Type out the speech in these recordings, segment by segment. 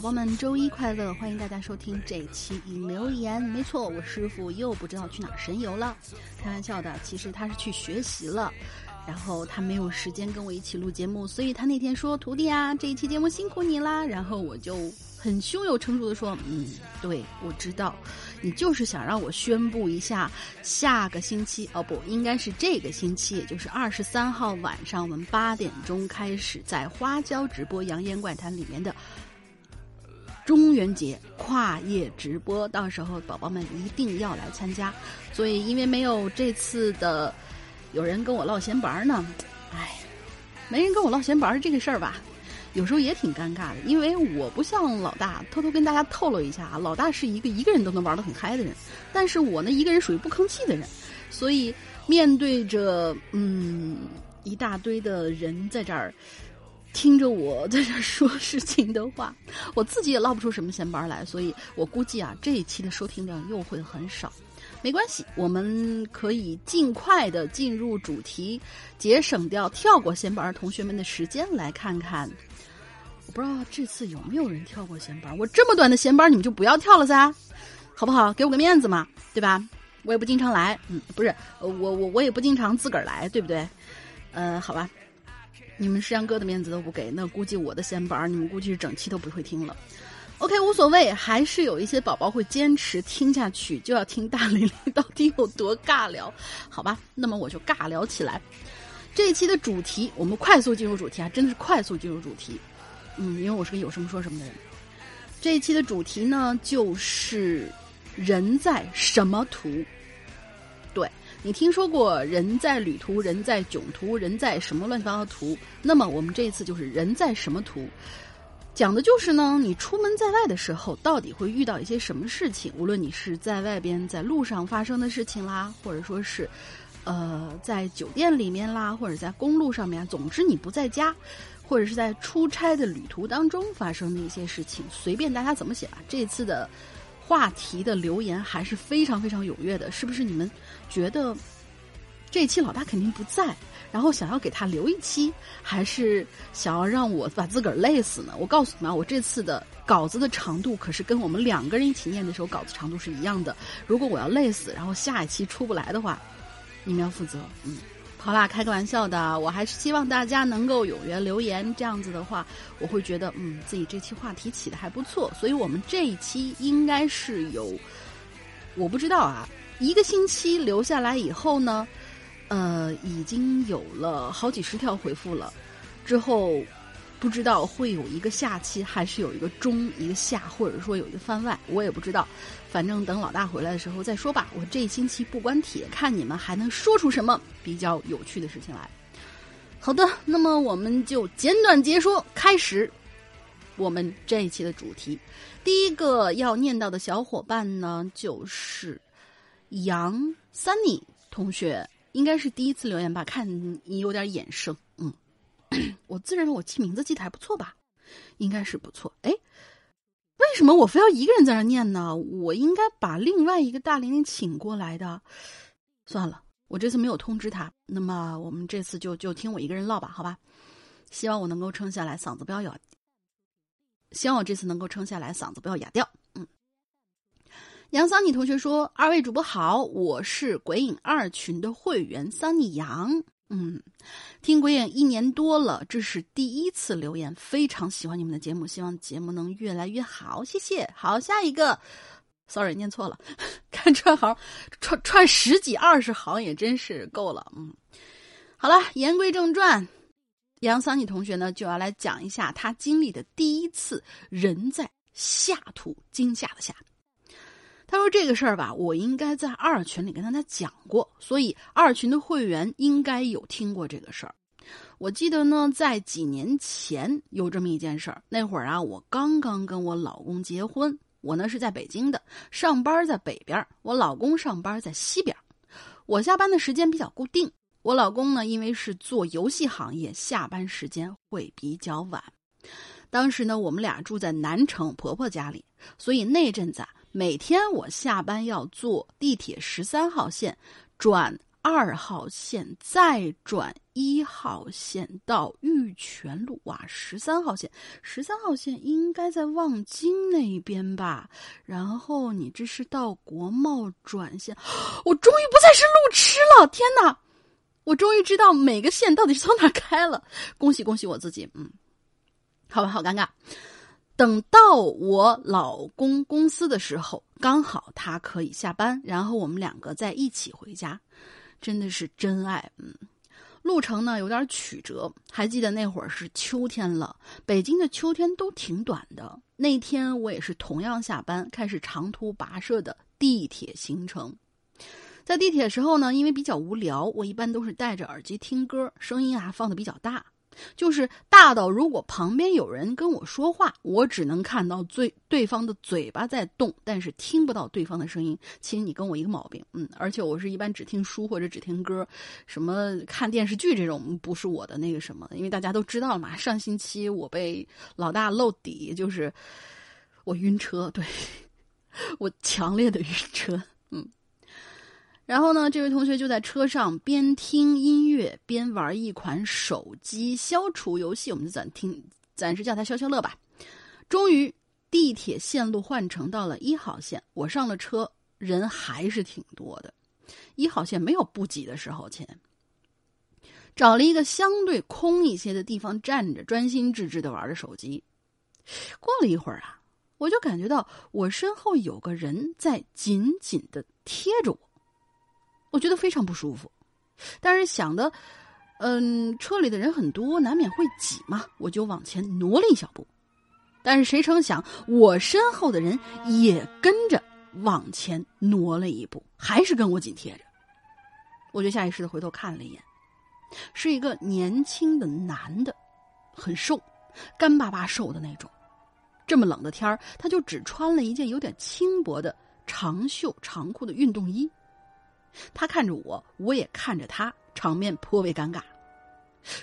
宝宝们，周一快乐！欢迎大家收听这期引留言。没错，我师傅又不知道去哪儿神游了。开玩笑的，其实他是去学习了，然后他没有时间跟我一起录节目，所以他那天说：“徒弟啊，这一期节目辛苦你啦。”然后我就很胸有成竹的说：“嗯，对，我知道，你就是想让我宣布一下，下个星期哦不，应该是这个星期，也就是二十三号晚上，我们八点钟开始在花椒直播《扬言怪谈》里面的。”中元节跨夜直播，到时候宝宝们一定要来参加。所以，因为没有这次的有人跟我唠闲白儿呢，哎，没人跟我唠闲白儿这个事儿吧，有时候也挺尴尬的。因为我不像老大，偷偷跟大家透露一下啊，老大是一个一个人都能玩得很嗨的人，但是我呢，一个人属于不吭气的人，所以面对着嗯一大堆的人在这儿。听着我在这说事情的话，我自己也唠不出什么闲班来，所以我估计啊，这一期的收听量又会很少。没关系，我们可以尽快的进入主题，节省掉跳过闲班同学们的时间，来看看。我不知道这次有没有人跳过闲班，我这么短的闲班你们就不要跳了噻，好不好？给我个面子嘛，对吧？我也不经常来，嗯，不是，我我我也不经常自个儿来，对不对？呃，好吧。你们石阳哥的面子都不给，那估计我的闲板你们估计是整期都不会听了。OK，无所谓，还是有一些宝宝会坚持听下去，就要听大玲玲到底有多尬聊，好吧？那么我就尬聊起来。这一期的主题，我们快速进入主题啊，真的是快速进入主题。嗯，因为我是个有什么说什么的人。这一期的主题呢，就是人在什么图？你听说过人在旅途，人在囧途，人在什么乱七八糟的途？那么我们这一次就是人在什么途，讲的就是呢，你出门在外的时候，到底会遇到一些什么事情？无论你是在外边在路上发生的事情啦，或者说是，呃，在酒店里面啦，或者在公路上面，总之你不在家，或者是在出差的旅途当中发生的一些事情，随便大家怎么写吧。这次的。话题的留言还是非常非常踊跃的，是不是？你们觉得这一期老大肯定不在，然后想要给他留一期，还是想要让我把自个儿累死呢？我告诉你们，我这次的稿子的长度可是跟我们两个人一起念的时候稿子长度是一样的。如果我要累死，然后下一期出不来的话，你们要负责。嗯。好啦，开个玩笑的，我还是希望大家能够踊跃留言，这样子的话，我会觉得嗯，自己这期话题起的还不错，所以我们这一期应该是有，我不知道啊，一个星期留下来以后呢，呃，已经有了好几十条回复了，之后。不知道会有一个下期，还是有一个中一个下，或者说有一个番外，我也不知道。反正等老大回来的时候再说吧。我这一星期不关帖，看你们还能说出什么比较有趣的事情来。好的，那么我们就简短结说，开始我们这一期的主题。第一个要念到的小伙伴呢，就是杨 Sunny 同学应该是第一次留言吧？看你有点眼生，嗯，我自认为我记名字记得还不错吧？应该是不错。哎，为什么我非要一个人在那念呢？我应该把另外一个大玲玲请过来的。算了，我这次没有通知他，那么我们这次就就听我一个人唠吧，好吧？希望我能够撑下来，嗓子不要哑。希望我这次能够撑下来，嗓子不要哑掉。嗯，杨桑尼同学说：“二位主播好，我是鬼影二群的会员桑尼杨。嗯，听鬼影一年多了，这是第一次留言，非常喜欢你们的节目，希望节目能越来越好，谢谢。好，下一个。” sorry，念错了，看串行，串串十几二十行也真是够了。嗯，好了，言归正传，杨桑尼同学呢就要来讲一下他经历的第一次人在下土惊吓的吓。他说这个事儿吧，我应该在二群里跟大家讲过，所以二群的会员应该有听过这个事儿。我记得呢，在几年前有这么一件事儿，那会儿啊，我刚刚跟我老公结婚。我呢是在北京的，上班在北边我老公上班在西边我下班的时间比较固定。我老公呢，因为是做游戏行业，下班时间会比较晚。当时呢，我们俩住在南城婆婆家里，所以那阵子啊，每天我下班要坐地铁十三号线转。二号线再转一号线到玉泉路哇，十三号线，十三号线应该在望京那边吧？然后你这是到国贸转线，我终于不再是路痴了！天哪，我终于知道每个线到底是从哪开了，恭喜恭喜我自己！嗯，好吧，好尴尬。等到我老公公司的时候，刚好他可以下班，然后我们两个再一起回家。真的是真爱，嗯，路程呢有点曲折。还记得那会儿是秋天了，北京的秋天都挺短的。那天我也是同样下班，开始长途跋涉的地铁行程。在地铁时候呢，因为比较无聊，我一般都是戴着耳机听歌，声音啊放的比较大。就是大到，如果旁边有人跟我说话，我只能看到最对方的嘴巴在动，但是听不到对方的声音。其实你跟我一个毛病，嗯，而且我是一般只听书或者只听歌，什么看电视剧这种不是我的那个什么。因为大家都知道嘛，上星期我被老大露底，就是我晕车，对 我强烈的晕车，嗯。然后呢，这位同学就在车上边听音乐边玩一款手机消除游戏，我们就暂听，暂时叫他消消乐吧。终于，地铁线路换乘到了一号线，我上了车，人还是挺多的。一号线没有不挤的时候，亲。找了一个相对空一些的地方站着，专心致志的玩着手机。过了一会儿啊，我就感觉到我身后有个人在紧紧的贴着我。我觉得非常不舒服，但是想的，嗯，车里的人很多，难免会挤嘛，我就往前挪了一小步。但是谁成想，我身后的人也跟着往前挪了一步，还是跟我紧贴着。我就下意识的回头看了一眼，是一个年轻的男的，很瘦，干巴巴瘦的那种。这么冷的天儿，他就只穿了一件有点轻薄的长袖长裤的运动衣。他看着我，我也看着他，场面颇为尴尬。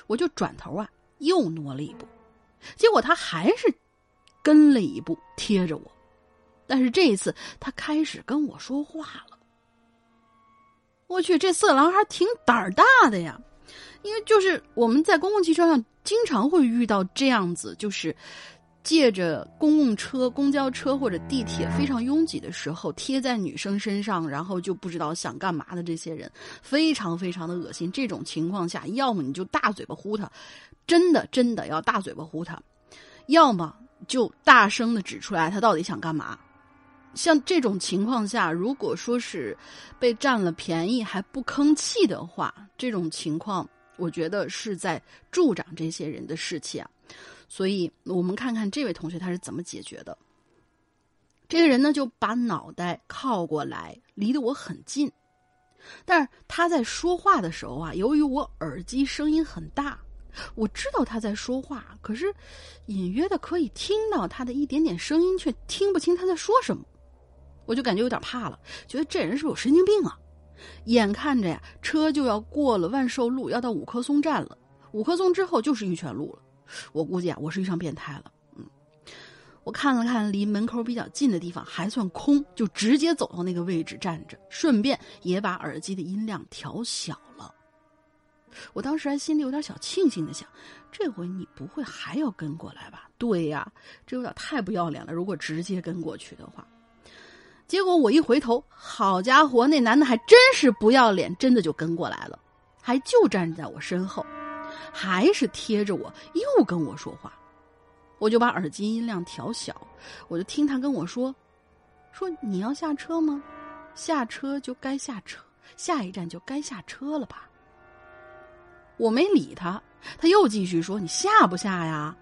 我就转头啊，又挪了一步，结果他还是跟了一步，贴着我。但是这一次，他开始跟我说话了。我去，这色狼还挺胆儿大的呀！因为就是我们在公共汽车上经常会遇到这样子，就是。借着公共车、公交车或者地铁非常拥挤的时候，贴在女生身上，然后就不知道想干嘛的这些人，非常非常的恶心。这种情况下，要么你就大嘴巴呼他，真的真的要大嘴巴呼他；要么就大声的指出来他到底想干嘛。像这种情况下，如果说是被占了便宜还不吭气的话，这种情况我觉得是在助长这些人的士气啊。所以，我们看看这位同学他是怎么解决的。这个人呢，就把脑袋靠过来，离得我很近。但是他在说话的时候啊，由于我耳机声音很大，我知道他在说话，可是隐约的可以听到他的一点点声音，却听不清他在说什么。我就感觉有点怕了，觉得这人是不是有神经病啊？眼看着呀，车就要过了万寿路，要到五棵松站了。五棵松之后就是玉泉路了。我估计啊，我是遇上变态了。嗯，我看了看离门口比较近的地方还算空，就直接走到那个位置站着，顺便也把耳机的音量调小了。我当时还心里有点小庆幸的想，这回你不会还要跟过来吧？对呀，这有点太不要脸了。如果直接跟过去的话，结果我一回头，好家伙，那男的还真是不要脸，真的就跟过来了，还就站在我身后，还是贴着我，又跟我说话。我就把耳机音量调小，我就听他跟我说：“说你要下车吗？下车就该下车，下一站就该下车了吧。”我没理他，他又继续说：“你下不下呀？”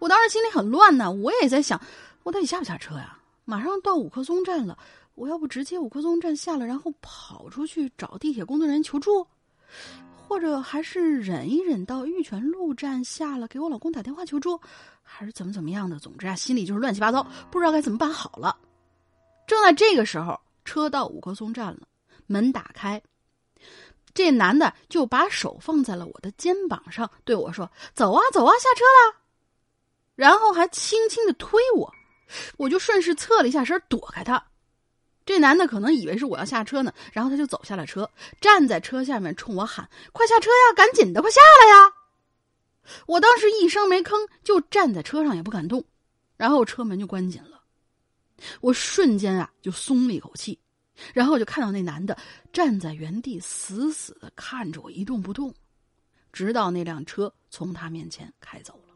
我当时心里很乱呢，我也在想，我到底下不下车呀？马上到五棵松站了，我要不直接五棵松站下了，然后跑出去找地铁工作人员求助，或者还是忍一忍到玉泉路站下了，给我老公打电话求助，还是怎么怎么样的？总之啊，心里就是乱七八糟，不知道该怎么办好了。正在这个时候，车到五棵松站了，门打开。这男的就把手放在了我的肩膀上，对我说：“走啊，走啊，下车啦！”然后还轻轻的推我，我就顺势侧了一下身躲开他。这男的可能以为是我要下车呢，然后他就走下了车，站在车下面冲我喊：“快下车呀，赶紧的，快下来呀！”我当时一声没吭，就站在车上也不敢动，然后车门就关紧了。我瞬间啊就松了一口气。然后就看到那男的站在原地，死死的看着我一动不动，直到那辆车从他面前开走了。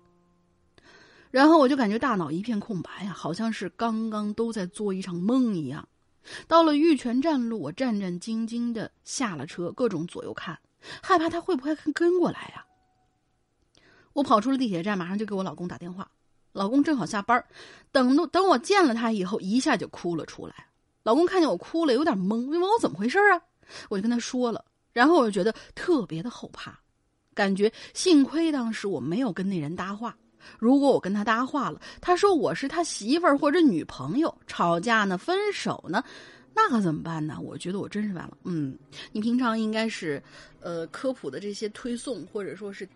然后我就感觉大脑一片空白呀，好像是刚刚都在做一场梦一样。到了玉泉站路，我战战兢兢的下了车，各种左右看，害怕他会不会跟过来呀。我跑出了地铁站，马上就给我老公打电话。老公正好下班，等等我见了他以后，一下就哭了出来。老公看见我哭了，有点懵，问我怎么回事啊？我就跟他说了，然后我就觉得特别的后怕，感觉幸亏当时我没有跟那人搭话。如果我跟他搭话了，他说我是他媳妇儿或者女朋友，吵架呢，分手呢，那可怎么办呢？我觉得我真是完了。嗯，你平常应该是，呃，科普的这些推送或者说是，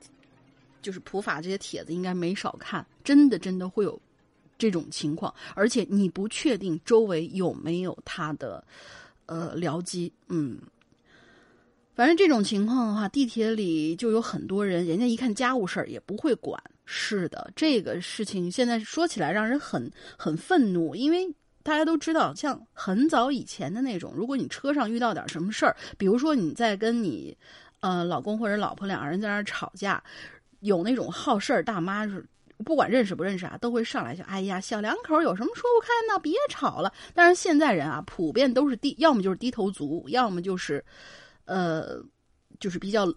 就是普法这些帖子应该没少看，真的真的会有。这种情况，而且你不确定周围有没有他的，呃，僚机，嗯，反正这种情况的话，地铁里就有很多人，人家一看家务事儿也不会管。是的，这个事情现在说起来让人很很愤怒，因为大家都知道，像很早以前的那种，如果你车上遇到点什么事儿，比如说你在跟你呃老公或者老婆两个人在那儿吵架，有那种好事儿大妈是。不管认识不认识啊，都会上来就哎呀，小两口有什么说不开呢？别吵了。但是现在人啊，普遍都是低，要么就是低头族，要么就是，呃，就是比较，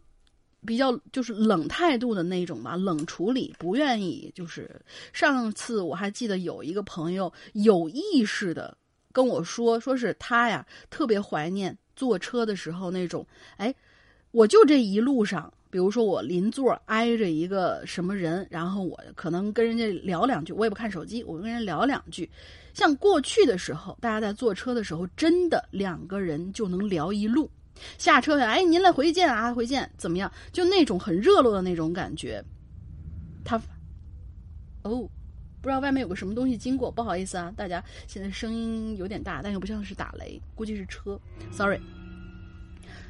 比较就是冷态度的那种吧，冷处理，不愿意。就是上次我还记得有一个朋友有意识的跟我说，说是他呀特别怀念坐车的时候那种，哎，我就这一路上。比如说我邻座挨着一个什么人，然后我可能跟人家聊两句，我也不看手机，我跟人聊两句。像过去的时候，大家在坐车的时候，真的两个人就能聊一路。下车哎，您来回见啊，回见，怎么样？就那种很热络的那种感觉。他，哦，不知道外面有个什么东西经过，不好意思啊，大家现在声音有点大，但又不像是打雷，估计是车，sorry。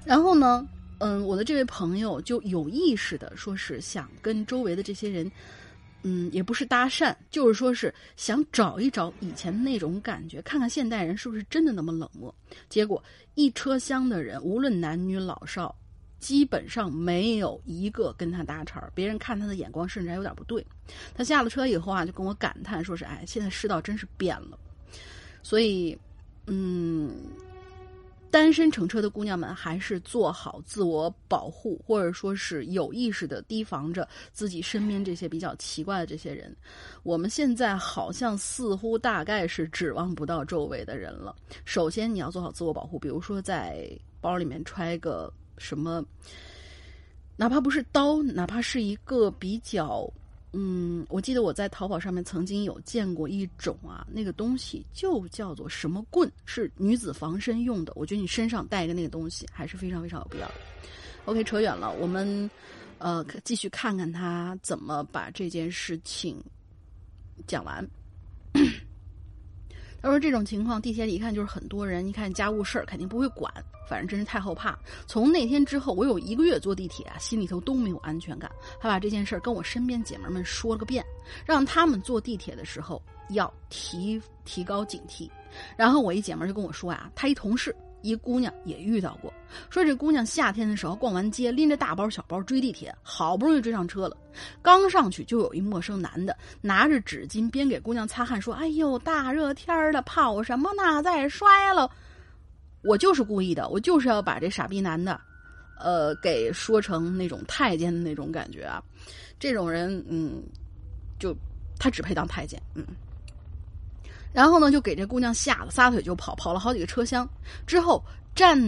然后呢？嗯，我的这位朋友就有意识的说是想跟周围的这些人，嗯，也不是搭讪，就是说是想找一找以前那种感觉，看看现代人是不是真的那么冷漠。结果一车厢的人，无论男女老少，基本上没有一个跟他搭茬儿别人看他的眼光甚至还有点不对。他下了车以后啊，就跟我感叹说是：“哎，现在世道真是变了。”所以，嗯。单身乘车的姑娘们，还是做好自我保护，或者说是有意识的提防着自己身边这些比较奇怪的这些人。我们现在好像似乎大概是指望不到周围的人了。首先，你要做好自我保护，比如说在包里面揣个什么，哪怕不是刀，哪怕是一个比较嗯，我记得我在淘宝上面曾经有见过一种啊，那个东西就叫做什么棍，是女子防身用的。我觉得你身上带一个那个东西还是非常非常有必要的。OK，扯远了，我们呃继续看看他怎么把这件事情讲完。要说：“这种情况，地铁里一看就是很多人，一看家务事儿肯定不会管，反正真是太后怕。从那天之后，我有一个月坐地铁啊，心里头都没有安全感。还把这件事儿跟我身边姐妹们说了个遍，让他们坐地铁的时候要提提高警惕。然后我一姐们就跟我说啊，她一同事。”一姑娘也遇到过，说这姑娘夏天的时候逛完街，拎着大包小包追地铁，好不容易追上车了，刚上去就有一陌生男的拿着纸巾边给姑娘擦汗，说：“哎呦，大热天的跑什么呢？再摔了！”我就是故意的，我就是要把这傻逼男的，呃，给说成那种太监的那种感觉啊。这种人，嗯，就他只配当太监，嗯。然后呢，就给这姑娘吓得撒腿就跑，跑了好几个车厢，之后站，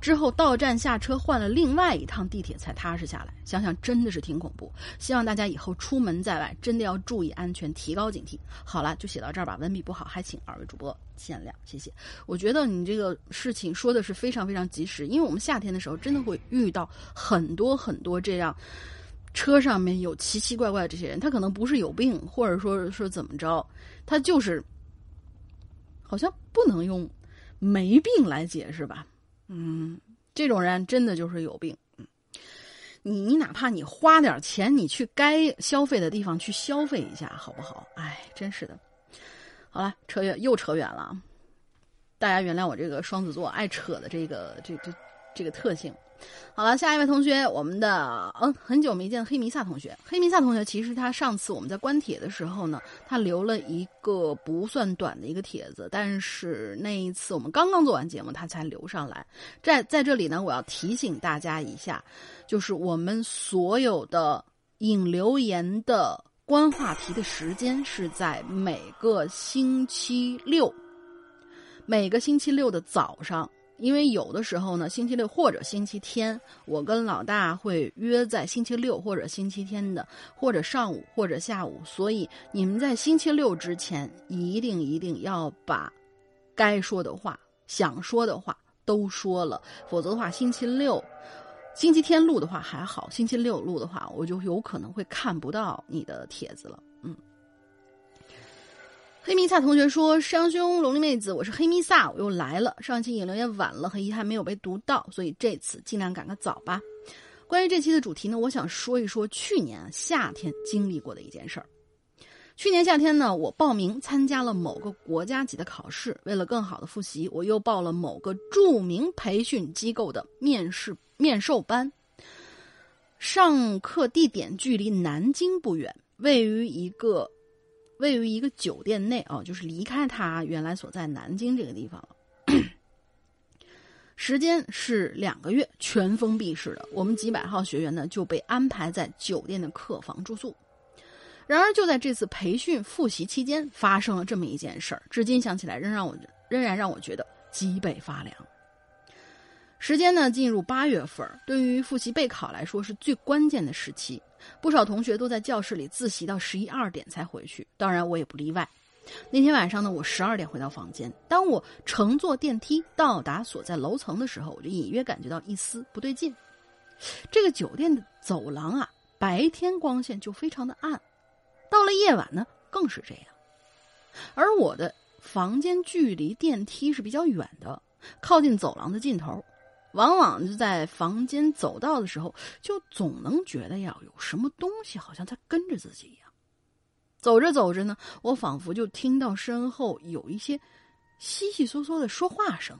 之后到站下车换了另外一趟地铁才踏实下来。想想真的是挺恐怖。希望大家以后出门在外真的要注意安全，提高警惕。好了，就写到这儿吧。文笔不好，还请二位主播见谅，谢谢。我觉得你这个事情说的是非常非常及时，因为我们夏天的时候真的会遇到很多很多这样车上面有奇奇怪怪的这些人，他可能不是有病，或者说说怎么着，他就是。好像不能用没病来解释吧？嗯，这种人真的就是有病。你你哪怕你花点钱，你去该消费的地方去消费一下，好不好？哎，真是的。好了，扯远又扯远了，大家原谅我这个双子座爱扯的这个这这这个特性。好了，下一位同学，我们的嗯，很久没见黑弥撒同学。黑弥撒同学，其实他上次我们在关帖的时候呢，他留了一个不算短的一个帖子，但是那一次我们刚刚做完节目，他才留上来。在在这里呢，我要提醒大家一下，就是我们所有的引留言的关话题的时间是在每个星期六，每个星期六的早上。因为有的时候呢，星期六或者星期天，我跟老大会约在星期六或者星期天的，或者上午或者下午，所以你们在星期六之前一定一定要把该说的话、想说的话都说了，否则的话，星期六、星期天录的话还好，星期六录的话，我就有可能会看不到你的帖子了。黑弥撒同学说：“师兄，龙鳞妹子，我是黑弥撒，我又来了。上一期引留言晚了，很遗憾没有被读到，所以这次尽量赶个早吧。关于这期的主题呢，我想说一说去年夏天经历过的一件事儿。去年夏天呢，我报名参加了某个国家级的考试，为了更好的复习，我又报了某个著名培训机构的面试面授班。上课地点距离南京不远，位于一个。”位于一个酒店内啊，就是离开他原来所在南京这个地方了。时间是两个月，全封闭式的。我们几百号学员呢就被安排在酒店的客房住宿。然而就在这次培训复习期间，发生了这么一件事儿，至今想起来仍让我仍然让我觉得脊背发凉。时间呢进入八月份，对于复习备考来说是最关键的时期。不少同学都在教室里自习到十一二点才回去，当然我也不例外。那天晚上呢，我十二点回到房间。当我乘坐电梯到达所在楼层的时候，我就隐约感觉到一丝不对劲。这个酒店的走廊啊，白天光线就非常的暗，到了夜晚呢，更是这样。而我的房间距离电梯是比较远的，靠近走廊的尽头。往往就在房间走道的时候，就总能觉得要有什么东西好像在跟着自己一样。走着走着呢，我仿佛就听到身后有一些稀稀嗦嗦的说话声，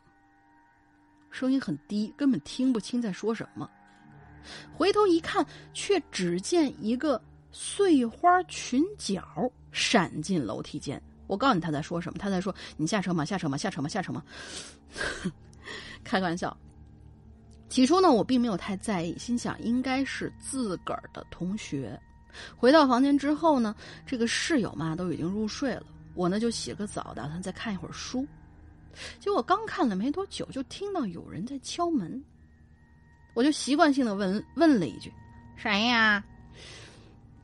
声音很低，根本听不清在说什么。回头一看，却只见一个碎花裙角闪进楼梯间。我告诉你他在说什么，他在说：“你下车吗？下车吗？下车吗？下车吗？”开个玩笑。起初呢，我并没有太在意，心想应该是自个儿的同学。回到房间之后呢，这个室友嘛都已经入睡了，我呢就洗了个澡，打算再看一会儿书。结果刚看了没多久，就听到有人在敲门，我就习惯性的问问了一句：“谁呀？”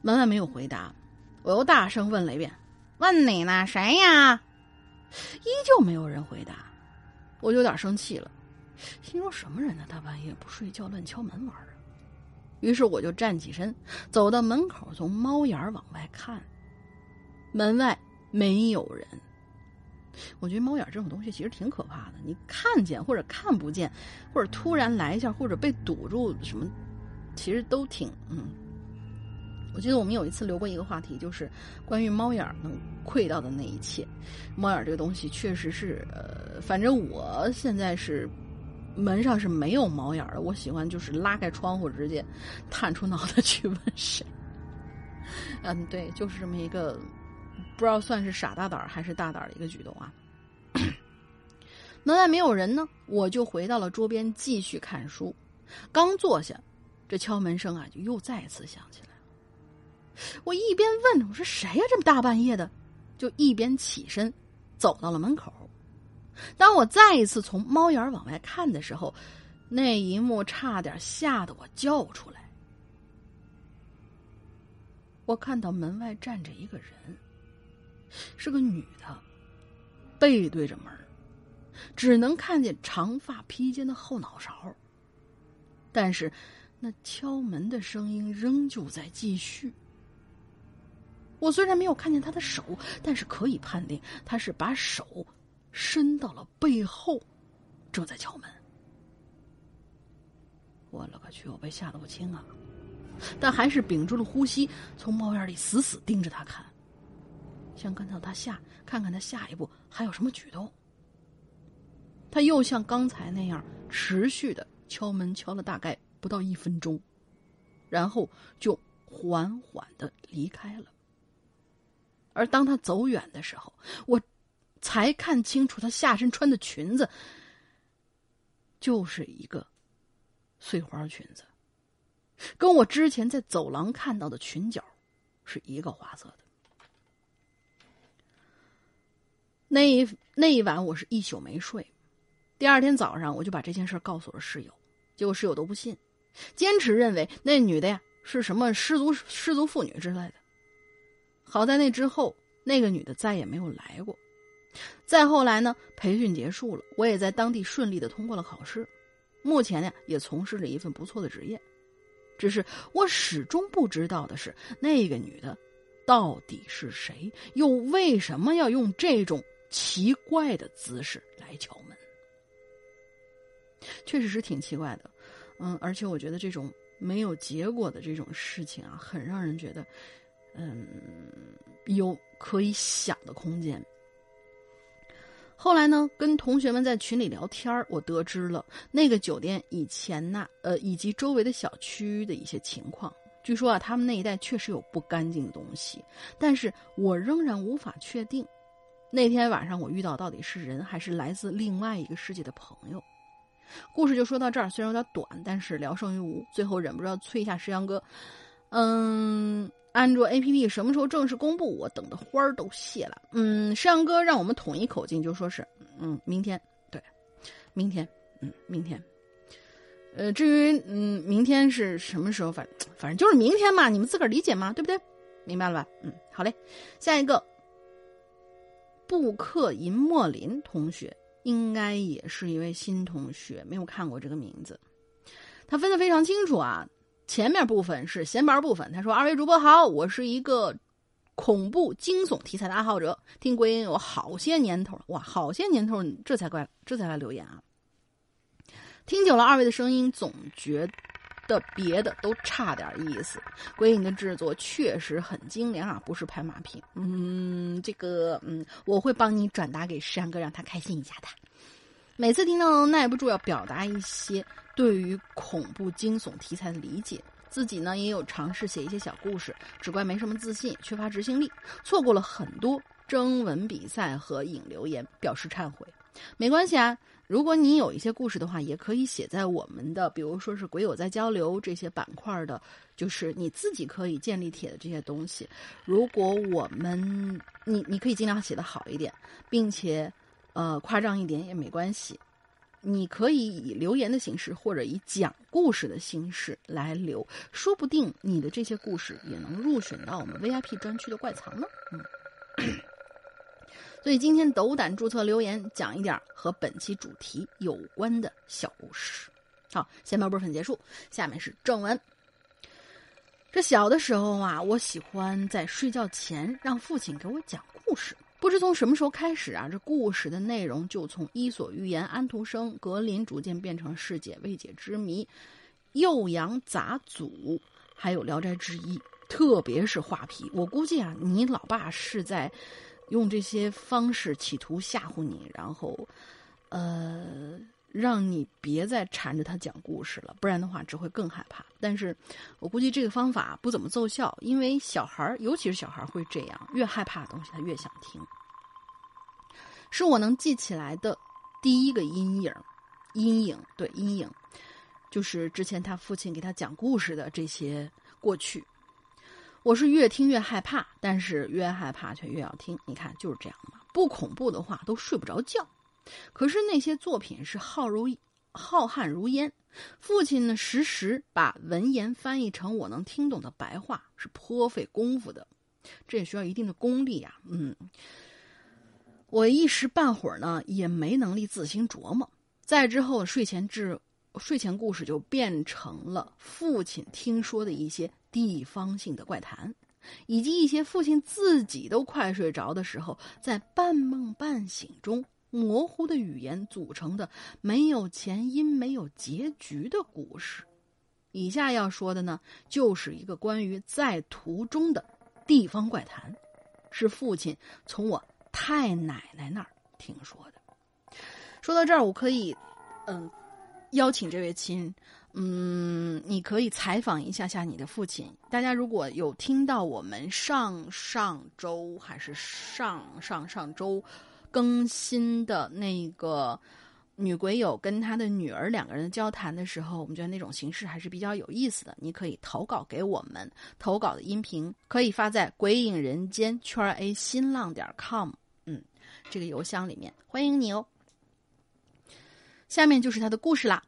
门外没有回答，我又大声问了一遍：“问你呢，谁呀？”依旧没有人回答，我就有点生气了，心说什么人呢？大半夜不睡觉乱敲门玩啊！于是我就站起身，走到门口，从猫眼往外看，门外没有人。我觉得猫眼这种东西其实挺可怕的，你看见或者看不见，或者突然来一下，或者被堵住什么，其实都挺嗯。我记得我们有一次留过一个话题，就是关于猫眼能窥到的那一切。猫眼这个东西确实是，呃，反正我现在是门上是没有猫眼的。我喜欢就是拉开窗户，直接探出脑袋去问谁。嗯，对，就是这么一个不知道算是傻大胆还是大胆的一个举动啊。门外没有人呢，我就回到了桌边继续看书。刚坐下，这敲门声啊就又再次响起来。我一边问我说：“谁呀？这么大半夜的？”就一边起身走到了门口。当我再一次从猫眼往外看的时候，那一幕差点吓得我叫出来。我看到门外站着一个人，是个女的，背对着门，只能看见长发披肩的后脑勺。但是，那敲门的声音仍旧在继续。我虽然没有看见他的手，但是可以判定他是把手伸到了背后，正在敲门。我勒个去！我被吓得不轻啊！但还是屏住了呼吸，从猫眼里死死盯着他看，想看到他下，看看他下一步还有什么举动。他又像刚才那样持续的敲门，敲了大概不到一分钟，然后就缓缓的离开了。而当他走远的时候，我才看清楚她下身穿的裙子，就是一个碎花裙子，跟我之前在走廊看到的裙角是一个花色的。那一那一晚我是一宿没睡，第二天早上我就把这件事告诉了室友，结果室友都不信，坚持认为那女的呀是什么失足失足妇女之类的。好在那之后，那个女的再也没有来过。再后来呢，培训结束了，我也在当地顺利的通过了考试，目前呢也从事着一份不错的职业。只是我始终不知道的是，那个女的到底是谁，又为什么要用这种奇怪的姿势来敲门？确实是挺奇怪的，嗯，而且我觉得这种没有结果的这种事情啊，很让人觉得。嗯，有可以想的空间。后来呢，跟同学们在群里聊天我得知了那个酒店以前呐，呃，以及周围的小区的一些情况。据说啊，他们那一带确实有不干净的东西，但是我仍然无法确定，那天晚上我遇到到底是人还是来自另外一个世界的朋友。故事就说到这儿，虽然有点短，但是聊胜于无。最后忍不住要催一下石阳哥，嗯。安卓 APP 什么时候正式公布？我等的花儿都谢了。嗯，摄像哥让我们统一口径，就说是嗯，明天对，明天嗯，明天。呃，至于嗯，明天是什么时候？反反正就是明天嘛，你们自个儿理解嘛，对不对？明白了吧？嗯，好嘞。下一个，布克银墨林同学应该也是一位新同学，没有看过这个名字。他分的非常清楚啊。前面部分是闲白部分。他说：“二位主播好，我是一个恐怖惊悚题材的爱好者，听归音有好些年头了，哇，好些年头，这才怪，这才来留言啊！听久了二位的声音，总觉得别的都差点意思。归音的制作确实很精良啊，不是拍马屁。嗯，这个，嗯，我会帮你转达给山哥，让他开心一下的。每次听到耐不住要表达一些。”对于恐怖惊悚题材的理解，自己呢也有尝试写一些小故事，只怪没什么自信，缺乏执行力，错过了很多征文比赛和引留言，表示忏悔。没关系啊，如果你有一些故事的话，也可以写在我们的，比如说是鬼友在交流这些板块的，就是你自己可以建立帖的这些东西。如果我们你你可以尽量写的好一点，并且呃夸张一点也没关系。你可以以留言的形式，或者以讲故事的形式来留，说不定你的这些故事也能入选到我们 VIP 专区的怪藏呢。嗯，所以今天斗胆注册留言，讲一点和本期主题有关的小故事。好，闲聊部分结束，下面是正文。这小的时候啊，我喜欢在睡觉前让父亲给我讲故事。不知从什么时候开始啊，这故事的内容就从《伊索寓言》《安徒生》《格林》逐渐变成世界未解之谜、幼阳杂祖，还有《聊斋志异》，特别是画皮。我估计啊，你老爸是在用这些方式企图吓唬你，然后，呃。让你别再缠着他讲故事了，不然的话只会更害怕。但是，我估计这个方法不怎么奏效，因为小孩儿尤其是小孩儿会这样，越害怕的东西他越想听。是我能记起来的第一个阴影，阴影对阴影，就是之前他父亲给他讲故事的这些过去。我是越听越害怕，但是越害怕却越要听。你看就是这样嘛，不恐怖的话都睡不着觉。可是那些作品是浩如浩瀚如烟，父亲呢时时把文言翻译成我能听懂的白话，是颇费功夫的，这也需要一定的功力啊。嗯，我一时半会儿呢也没能力自行琢磨。再之后，睡前至睡前故事就变成了父亲听说的一些地方性的怪谈，以及一些父亲自己都快睡着的时候，在半梦半醒中。模糊的语言组成的没有前因、没有结局的故事。以下要说的呢，就是一个关于在途中的地方怪谈，是父亲从我太奶奶那儿听说的。说到这儿，我可以，嗯，邀请这位亲，嗯，你可以采访一下下你的父亲。大家如果有听到我们上上周还是上上上周。更新的那个女鬼友跟她的女儿两个人交谈的时候，我们觉得那种形式还是比较有意思的。你可以投稿给我们，投稿的音频可以发在鬼影人间圈 A 新浪点 com，嗯，这个邮箱里面欢迎你哦。下面就是他的故事啦。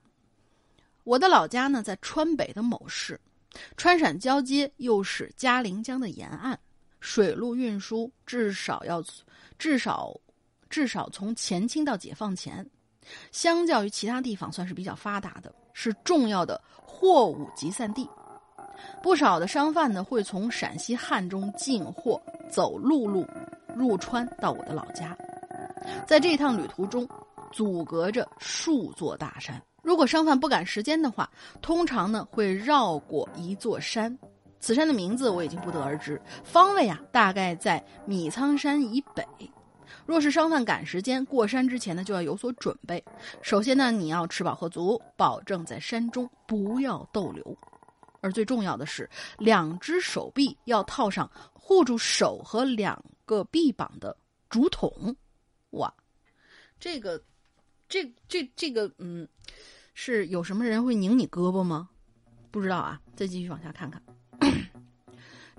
我的老家呢在川北的某市，川陕交接，又是嘉陵江的沿岸，水路运输至少要至少。至少从前清到解放前，相较于其他地方算是比较发达的，是重要的货物集散地。不少的商贩呢会从陕西汉中进货，走陆路入川到我的老家。在这趟旅途中，阻隔着数座大山。如果商贩不赶时间的话，通常呢会绕过一座山，此山的名字我已经不得而知。方位啊，大概在米仓山以北。若是商贩赶时间过山之前呢，就要有所准备。首先呢，你要吃饱喝足，保证在山中不要逗留。而最重要的是，两只手臂要套上护住手和两个臂膀的竹筒。哇，这个，这这这个，嗯，是有什么人会拧你胳膊吗？不知道啊，再继续往下看看。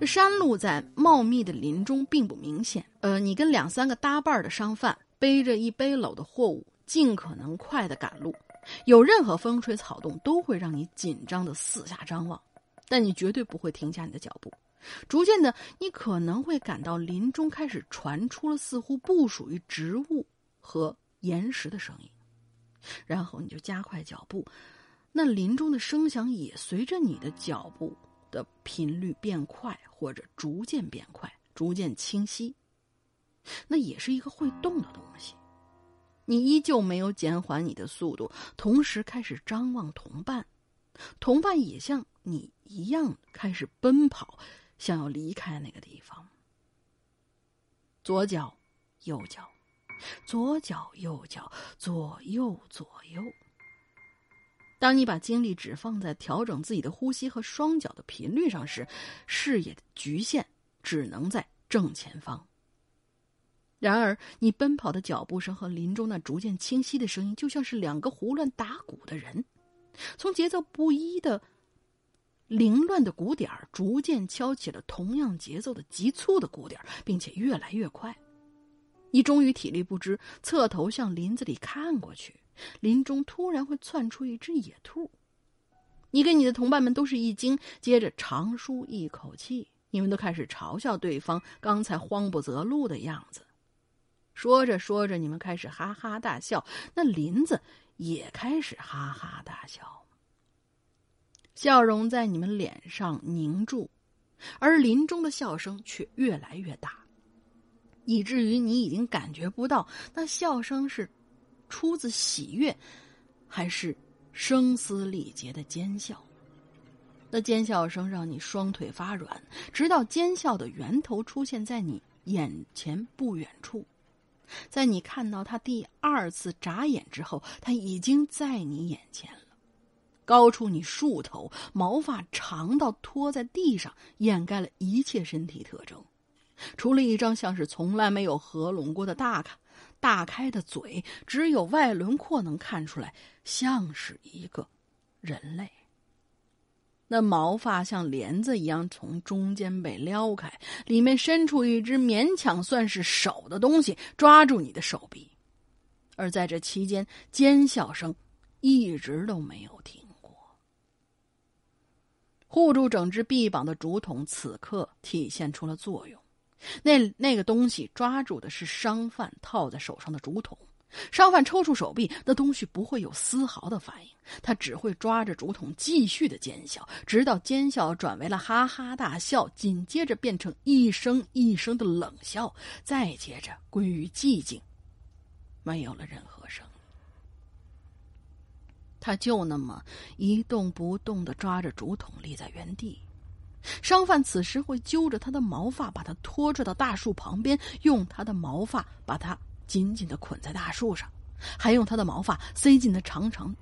这山路在茂密的林中并不明显。呃，你跟两三个搭伴的商贩背着一背篓的货物，尽可能快的赶路。有任何风吹草动，都会让你紧张的四下张望，但你绝对不会停下你的脚步。逐渐的，你可能会感到林中开始传出了似乎不属于植物和岩石的声音，然后你就加快脚步，那林中的声响也随着你的脚步。的频率变快，或者逐渐变快，逐渐清晰，那也是一个会动的东西。你依旧没有减缓你的速度，同时开始张望同伴，同伴也像你一样开始奔跑，想要离开那个地方。左脚，右脚，左脚，右脚，左右，左右。当你把精力只放在调整自己的呼吸和双脚的频率上时，视野的局限只能在正前方。然而，你奔跑的脚步声和林中那逐渐清晰的声音，就像是两个胡乱打鼓的人，从节奏不一的凌乱的鼓点儿逐渐敲起了同样节奏的急促的鼓点儿，并且越来越快。你终于体力不支，侧头向林子里看过去。林中突然会窜出一只野兔。你跟你的同伴们都是一惊，接着长舒一口气，你们都开始嘲笑对方刚才慌不择路的样子。说着说着，你们开始哈哈大笑，那林子也开始哈哈大笑，笑容在你们脸上凝住，而林中的笑声却越来越大，以至于你已经感觉不到那笑声是出自喜悦，还是。声嘶力竭的尖笑，那尖笑声让你双腿发软，直到尖笑的源头出现在你眼前不远处。在你看到他第二次眨眼之后，他已经在你眼前了，高出你数头，毛发长到拖在地上，掩盖了一切身体特征，除了一张像是从来没有合拢过的大卡。大开的嘴，只有外轮廓能看出来，像是一个人类。那毛发像帘子一样从中间被撩开，里面伸出一只勉强算是手的东西，抓住你的手臂。而在这期间，尖笑声一直都没有停过。护住整只臂膀的竹筒，此刻体现出了作用。那那个东西抓住的是商贩套在手上的竹筒，商贩抽出手臂，那东西不会有丝毫的反应，他只会抓着竹筒继续的尖笑，直到尖笑转为了哈哈大笑，紧接着变成一声一声的冷笑，再接着归于寂静，没有了任何声音。他就那么一动不动的抓着竹筒立在原地。商贩此时会揪着他的毛发，把他拖拽到大树旁边，用他的毛发把他紧紧的捆在大树上，还用他的毛发塞进那长长，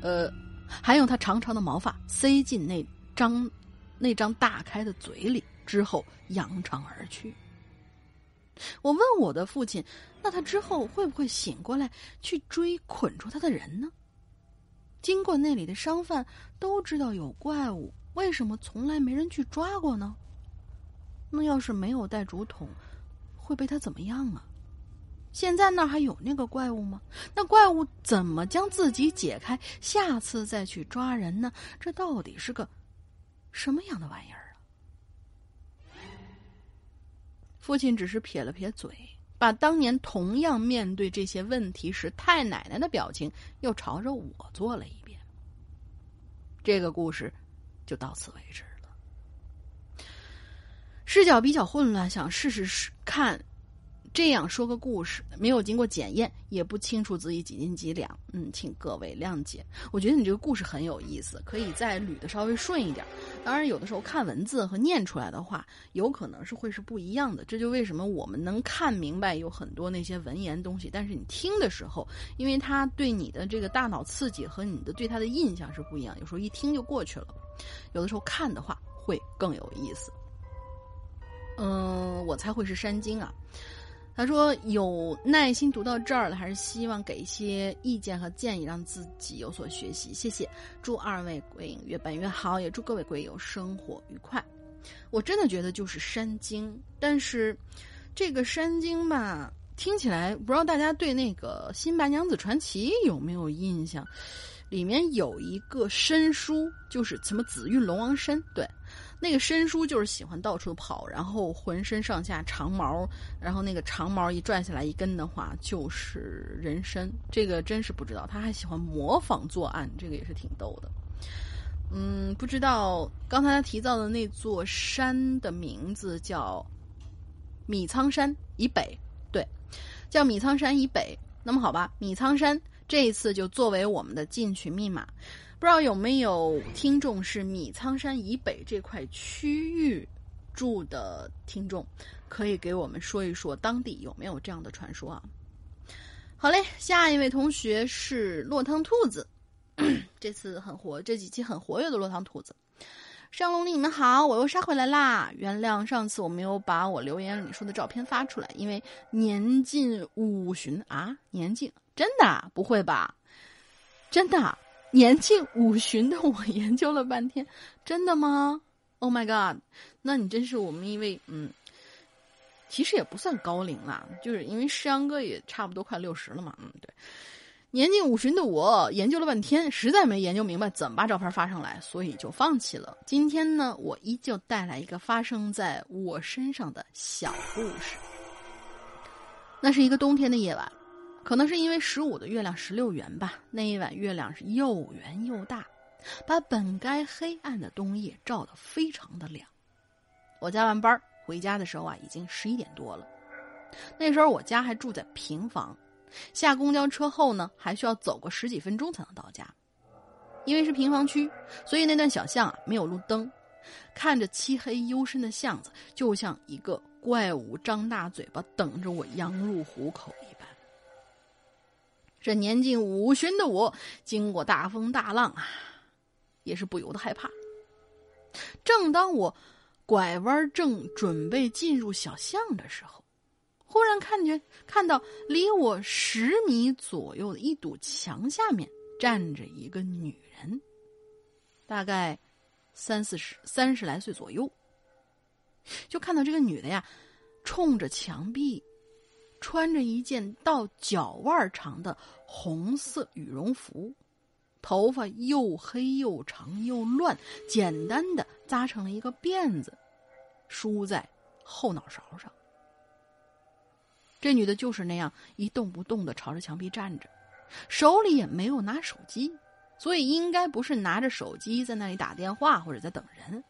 呃，还用他长长的毛发塞进那张那张大开的嘴里，之后扬长而去。我问我的父亲：“那他之后会不会醒过来去追捆住他的人呢？”经过那里的商贩都知道有怪物。为什么从来没人去抓过呢？那要是没有带竹筒，会被他怎么样啊？现在那还有那个怪物吗？那怪物怎么将自己解开？下次再去抓人呢？这到底是个什么样的玩意儿啊？父亲只是撇了撇嘴，把当年同样面对这些问题时太奶奶的表情又朝着我做了一遍。这个故事。就到此为止了。视角比较混乱，想试试看，这样说个故事，没有经过检验，也不清楚自己几斤几两，嗯，请各位谅解。我觉得你这个故事很有意思，可以再捋的稍微顺一点。当然，有的时候看文字和念出来的话，有可能是会是不一样的。这就为什么我们能看明白有很多那些文言东西，但是你听的时候，因为它对你的这个大脑刺激和你的对它的印象是不一样，有时候一听就过去了。有的时候看的话会更有意思。嗯，我猜会是山精啊。他说有耐心读到这儿了，还是希望给一些意见和建议，让自己有所学习。谢谢，祝二位鬼影越办越好，也祝各位鬼友生活愉快。我真的觉得就是山精，但是这个山精吧，听起来不知道大家对那个《新白娘子传奇》有没有印象？里面有一个申书，就是什么紫玉龙王参，对，那个申叔就是喜欢到处跑，然后浑身上下长毛，然后那个长毛一拽下来一根的话就是人参。这个真是不知道，他还喜欢模仿作案，这个也是挺逗的。嗯，不知道刚才他提到的那座山的名字叫米仓山以北，对，叫米仓山以北。那么好吧，米仓山。这一次就作为我们的进群密码，不知道有没有听众是米仓山以北这块区域住的听众，可以给我们说一说当地有没有这样的传说啊？好嘞，下一位同学是落汤兔子，这次很活，这几期很活跃的落汤兔子。上龙里，你们好，我又杀回来啦！原谅上次我没有把我留言里说的照片发出来，因为年近五旬啊，年近。真的不会吧？真的年近五旬的我研究了半天，真的吗？Oh my god！那你真是我们一位嗯，其实也不算高龄啦，就是因为诗阳哥也差不多快六十了嘛，嗯，对，年近五旬的我研究了半天，实在没研究明白怎么把照片发上来，所以就放弃了。今天呢，我依旧带来一个发生在我身上的小故事。那是一个冬天的夜晚，可能是因为十五的月亮十六圆吧。那一晚月亮是又圆又大，把本该黑暗的冬夜照得非常的亮。我加完班回家的时候啊，已经十一点多了。那时候我家还住在平房，下公交车后呢，还需要走个十几分钟才能到家。因为是平房区，所以那段小巷啊没有路灯，看着漆黑幽深的巷子，就像一个。怪物张大嘴巴等着我羊入虎口一般。这年近五旬的我，经过大风大浪啊，也是不由得害怕。正当我拐弯正准备进入小巷的时候，忽然看见看到离我十米左右的一堵墙下面站着一个女人，大概三四十、三十来岁左右。就看到这个女的呀，冲着墙壁，穿着一件到脚腕长的红色羽绒服，头发又黑又长又乱，简单的扎成了一个辫子，梳在后脑勺上。这女的就是那样一动不动的朝着墙壁站着，手里也没有拿手机，所以应该不是拿着手机在那里打电话或者在等人。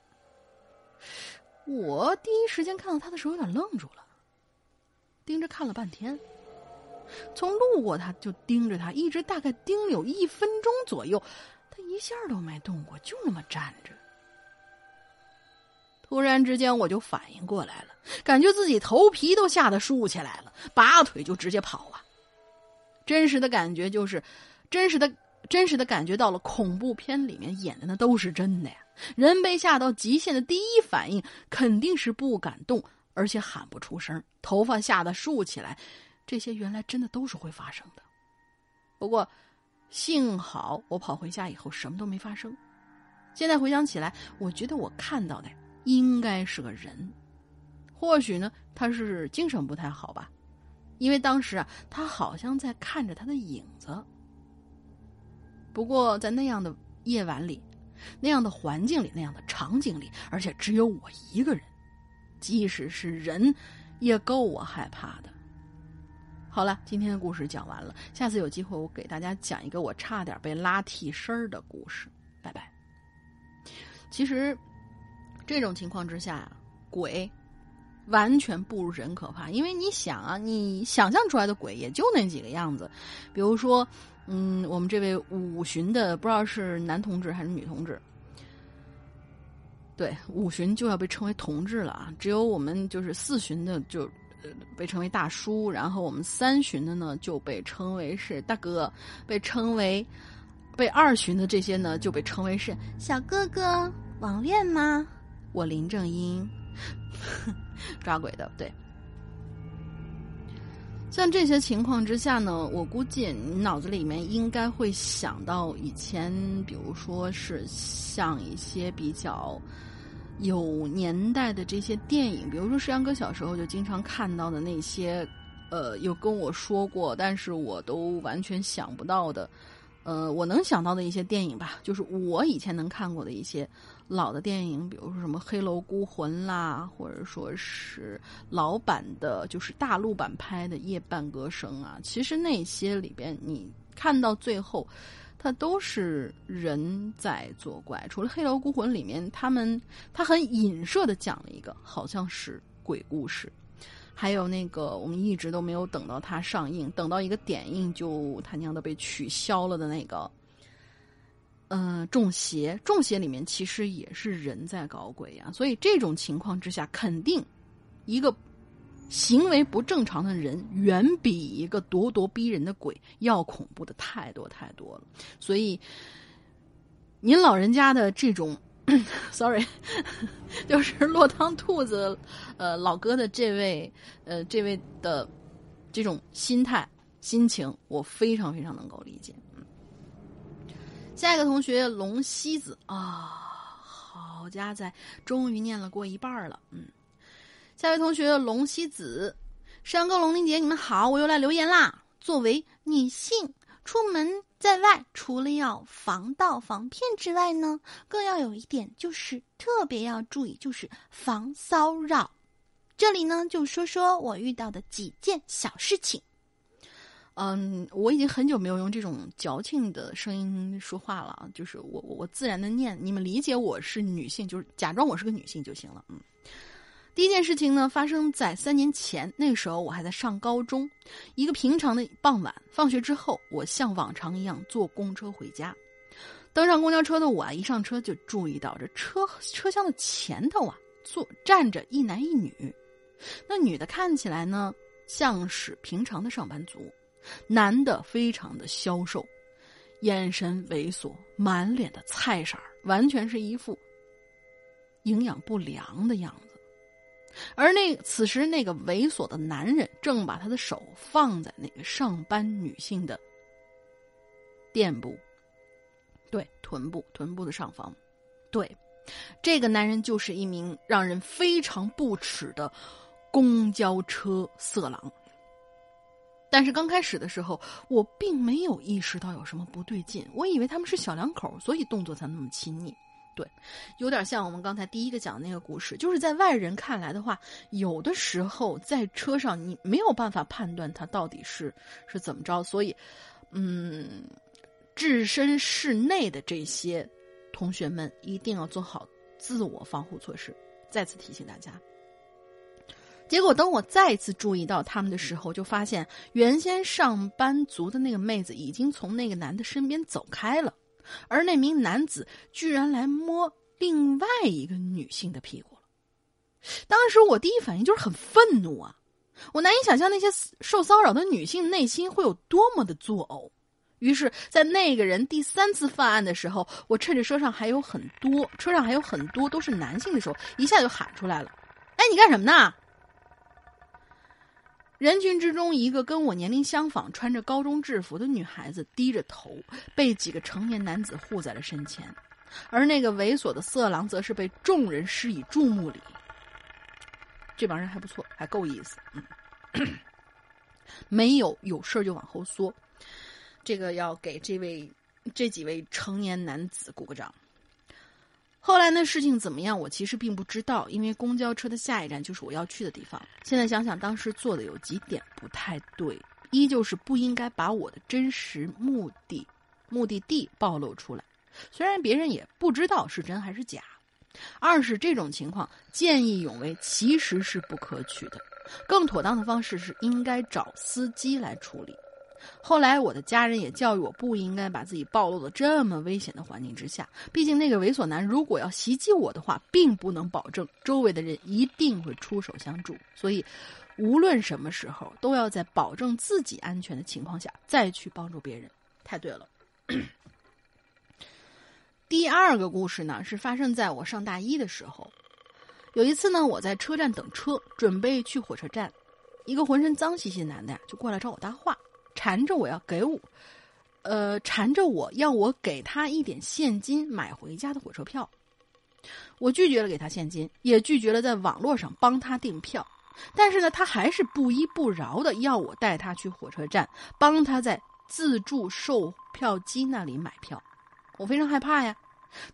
我第一时间看到他的时候，有点愣住了，盯着看了半天，从路过他就盯着他，一直大概盯了有一分钟左右，他一下都没动过，就那么站着。突然之间，我就反应过来了，感觉自己头皮都吓得竖起来了，拔腿就直接跑啊！真实的感觉就是，真实的。真实的感觉到了，恐怖片里面演的那都是真的呀！人被吓到极限的第一反应肯定是不敢动，而且喊不出声，头发吓得竖起来。这些原来真的都是会发生的。不过，幸好我跑回家以后什么都没发生。现在回想起来，我觉得我看到的应该是个人，或许呢他是精神不太好吧，因为当时啊他好像在看着他的影子。不过，在那样的夜晚里，那样的环境里，那样的场景里，而且只有我一个人，即使是人，也够我害怕的。好了，今天的故事讲完了，下次有机会我给大家讲一个我差点被拉替身的故事。拜拜。其实，这种情况之下，鬼完全不如人可怕，因为你想啊，你想象出来的鬼也就那几个样子，比如说。嗯，我们这位五旬的不知道是男同志还是女同志，对，五旬就要被称为同志了啊。只有我们就是四旬的就被称为大叔，然后我们三旬的呢就被称为是大哥，被称为被二旬的这些呢就被称为是小哥哥。网恋吗？我林正英 抓鬼的，对。像这些情况之下呢，我估计你脑子里面应该会想到以前，比如说是像一些比较有年代的这些电影，比如说石阳哥小时候就经常看到的那些，呃，有跟我说过，但是我都完全想不到的，呃，我能想到的一些电影吧，就是我以前能看过的一些。老的电影，比如说什么《黑楼孤魂》啦，或者说是老版的，就是大陆版拍的《夜半歌声》啊。其实那些里边，你看到最后，它都是人在作怪。除了《黑楼孤魂》里面，他们他很隐射的讲了一个好像是鬼故事，还有那个我们一直都没有等到它上映，等到一个点映就他娘的被取消了的那个。嗯，中邪，中邪里面其实也是人在搞鬼呀，所以这种情况之下，肯定一个行为不正常的人，远比一个咄咄逼人的鬼要恐怖的太多太多了。所以，您老人家的这种，sorry，就是落汤兔子，呃，老哥的这位，呃，这位的这种心态心情，我非常非常能够理解。嗯下一个同学龙西子啊，好家在，终于念了过一半了。嗯，下位同学龙西子，山哥龙玲姐，你们好，我又来留言啦。作为女性，出门在外，除了要防盗防骗之外呢，更要有一点，就是特别要注意，就是防骚扰。这里呢，就说说我遇到的几件小事情。嗯，我已经很久没有用这种矫情的声音说话了，就是我我我自然的念，你们理解我是女性，就是假装我是个女性就行了。嗯，第一件事情呢，发生在三年前，那时候我还在上高中，一个平常的傍晚，放学之后，我像往常一样坐公车回家。登上公交车的我啊，一上车就注意到这车车厢的前头啊，坐站着一男一女。那女的看起来呢，像是平常的上班族。男的非常的消瘦，眼神猥琐，满脸的菜色完全是一副营养不良的样子。而那此时那个猥琐的男人正把他的手放在那个上班女性的垫部，对臀部，臀部的上方。对，这个男人就是一名让人非常不耻的公交车色狼。但是刚开始的时候，我并没有意识到有什么不对劲，我以为他们是小两口，所以动作才那么亲昵。对，有点像我们刚才第一个讲的那个故事，就是在外人看来的话，有的时候在车上你没有办法判断他到底是是怎么着，所以，嗯，置身室内的这些同学们一定要做好自我防护措施。再次提醒大家。结果等我再次注意到他们的时候，就发现原先上班族的那个妹子已经从那个男的身边走开了，而那名男子居然来摸另外一个女性的屁股了。当时我第一反应就是很愤怒啊！我难以想象那些受骚扰的女性内心会有多么的作呕。于是，在那个人第三次犯案的时候，我趁着车上还有很多车上还有很多都是男性的时候，一下就喊出来了：“哎，你干什么呢？”人群之中，一个跟我年龄相仿、穿着高中制服的女孩子低着头，被几个成年男子护在了身前，而那个猥琐的色狼则是被众人施以注目礼。这帮人还不错，还够意思，嗯，没有有事就往后缩。这个要给这位、这几位成年男子鼓个掌。后来那事情怎么样？我其实并不知道，因为公交车的下一站就是我要去的地方。现在想想，当时做的有几点不太对：一就是不应该把我的真实目的、目的地暴露出来，虽然别人也不知道是真还是假；二是这种情况见义勇为其实是不可取的，更妥当的方式是应该找司机来处理。后来，我的家人也教育我不应该把自己暴露在这么危险的环境之下。毕竟，那个猥琐男如果要袭击我的话，并不能保证周围的人一定会出手相助。所以，无论什么时候，都要在保证自己安全的情况下再去帮助别人。太对了。第二个故事呢，是发生在我上大一的时候。有一次呢，我在车站等车，准备去火车站，一个浑身脏兮兮的男的呀，就过来找我搭话。缠着我要给我，呃，缠着我要我给他一点现金买回家的火车票。我拒绝了给他现金，也拒绝了在网络上帮他订票。但是呢，他还是不依不饶的要我带他去火车站，帮他在自助售票机那里买票。我非常害怕呀，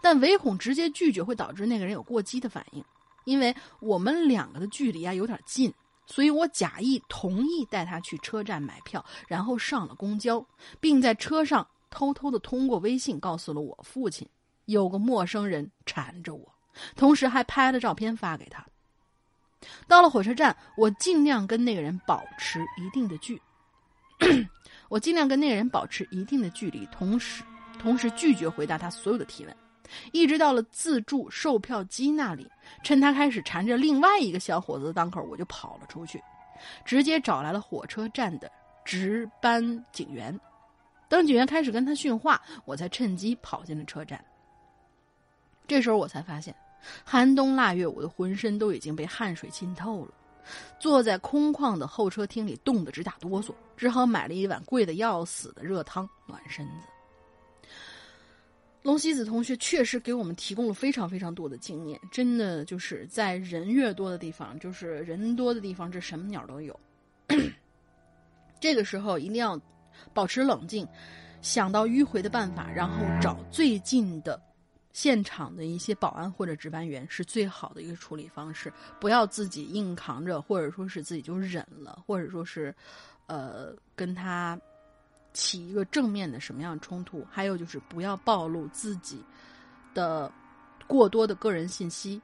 但唯恐直接拒绝会导致那个人有过激的反应，因为我们两个的距离啊有点近。所以我假意同意带他去车站买票，然后上了公交，并在车上偷偷的通过微信告诉了我父亲，有个陌生人缠着我，同时还拍了照片发给他。到了火车站，我尽量跟那个人保持一定的距，我尽量跟那个人保持一定的距离，同时同时拒绝回答他所有的提问。一直到了自助售票机那里，趁他开始缠着另外一个小伙子的当口，我就跑了出去，直接找来了火车站的值班警员。等警员开始跟他训话，我才趁机跑进了车站。这时候我才发现，寒冬腊月，我的浑身都已经被汗水浸透了，坐在空旷的候车厅里，冻得直打哆嗦，只好买了一碗贵的要死的热汤暖身子。龙西子同学确实给我们提供了非常非常多的经验，真的就是在人越多的地方，就是人多的地方，这什么鸟都有。这个时候一定要保持冷静，想到迂回的办法，然后找最近的现场的一些保安或者值班员是最好的一个处理方式。不要自己硬扛着，或者说是自己就忍了，或者说是，呃，跟他起一个正面的什么样的冲突。还有就是不要暴露自己的过多的个人信息。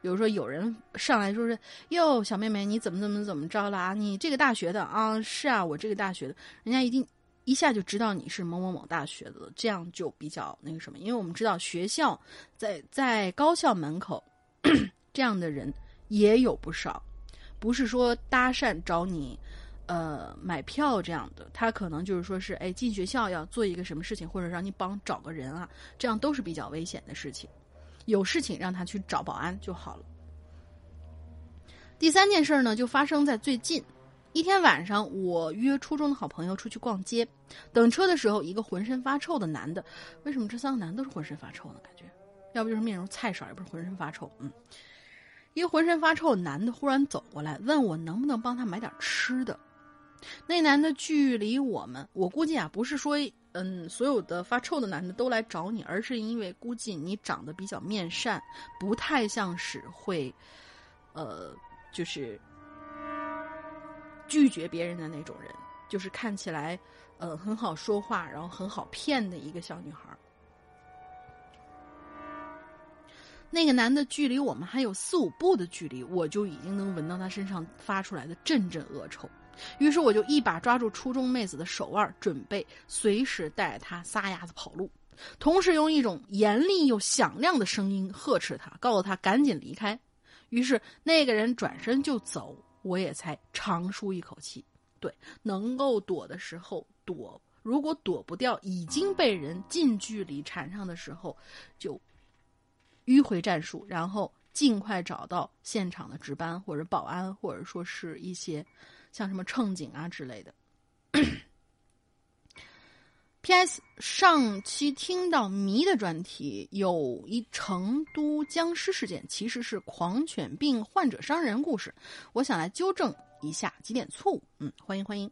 比如说，有人上来说是哟，小妹妹，你怎么怎么怎么着了啊？你这个大学的啊？是啊，我这个大学的，人家一定一下就知道你是某某某大学的，这样就比较那个什么。因为我们知道学校在在高校门口 这样的人也有不少，不是说搭讪找你呃买票这样的，他可能就是说是哎进学校要做一个什么事情，或者让你帮找个人啊，这样都是比较危险的事情。有事情让他去找保安就好了。第三件事呢，就发生在最近一天晚上，我约初中的好朋友出去逛街，等车的时候，一个浑身发臭的男的，为什么这三个男的都是浑身发臭呢？感觉，要不就是面容菜色，也不是浑身发臭。嗯，一个浑身发臭男的忽然走过来，问我能不能帮他买点吃的。那男的距离我们，我估计啊，不是说。嗯，所有的发臭的男的都来找你，而是因为估计你长得比较面善，不太像是会，呃，就是拒绝别人的那种人，就是看起来呃很好说话，然后很好骗的一个小女孩。那个男的距离我们还有四五步的距离，我就已经能闻到他身上发出来的阵阵恶臭。于是我就一把抓住初中妹子的手腕，准备随时带她撒丫子跑路，同时用一种严厉又响亮的声音呵斥她，告诉她赶紧离开。于是那个人转身就走，我也才长舒一口气。对，能够躲的时候躲，如果躲不掉，已经被人近距离缠上的时候，就迂回战术，然后尽快找到现场的值班或者保安，或者说是一些。像什么乘警啊之类的。P.S. 上期听到迷的专题，有一成都僵尸事件，其实是狂犬病患者伤人故事。我想来纠正一下几点错误。嗯，欢迎欢迎。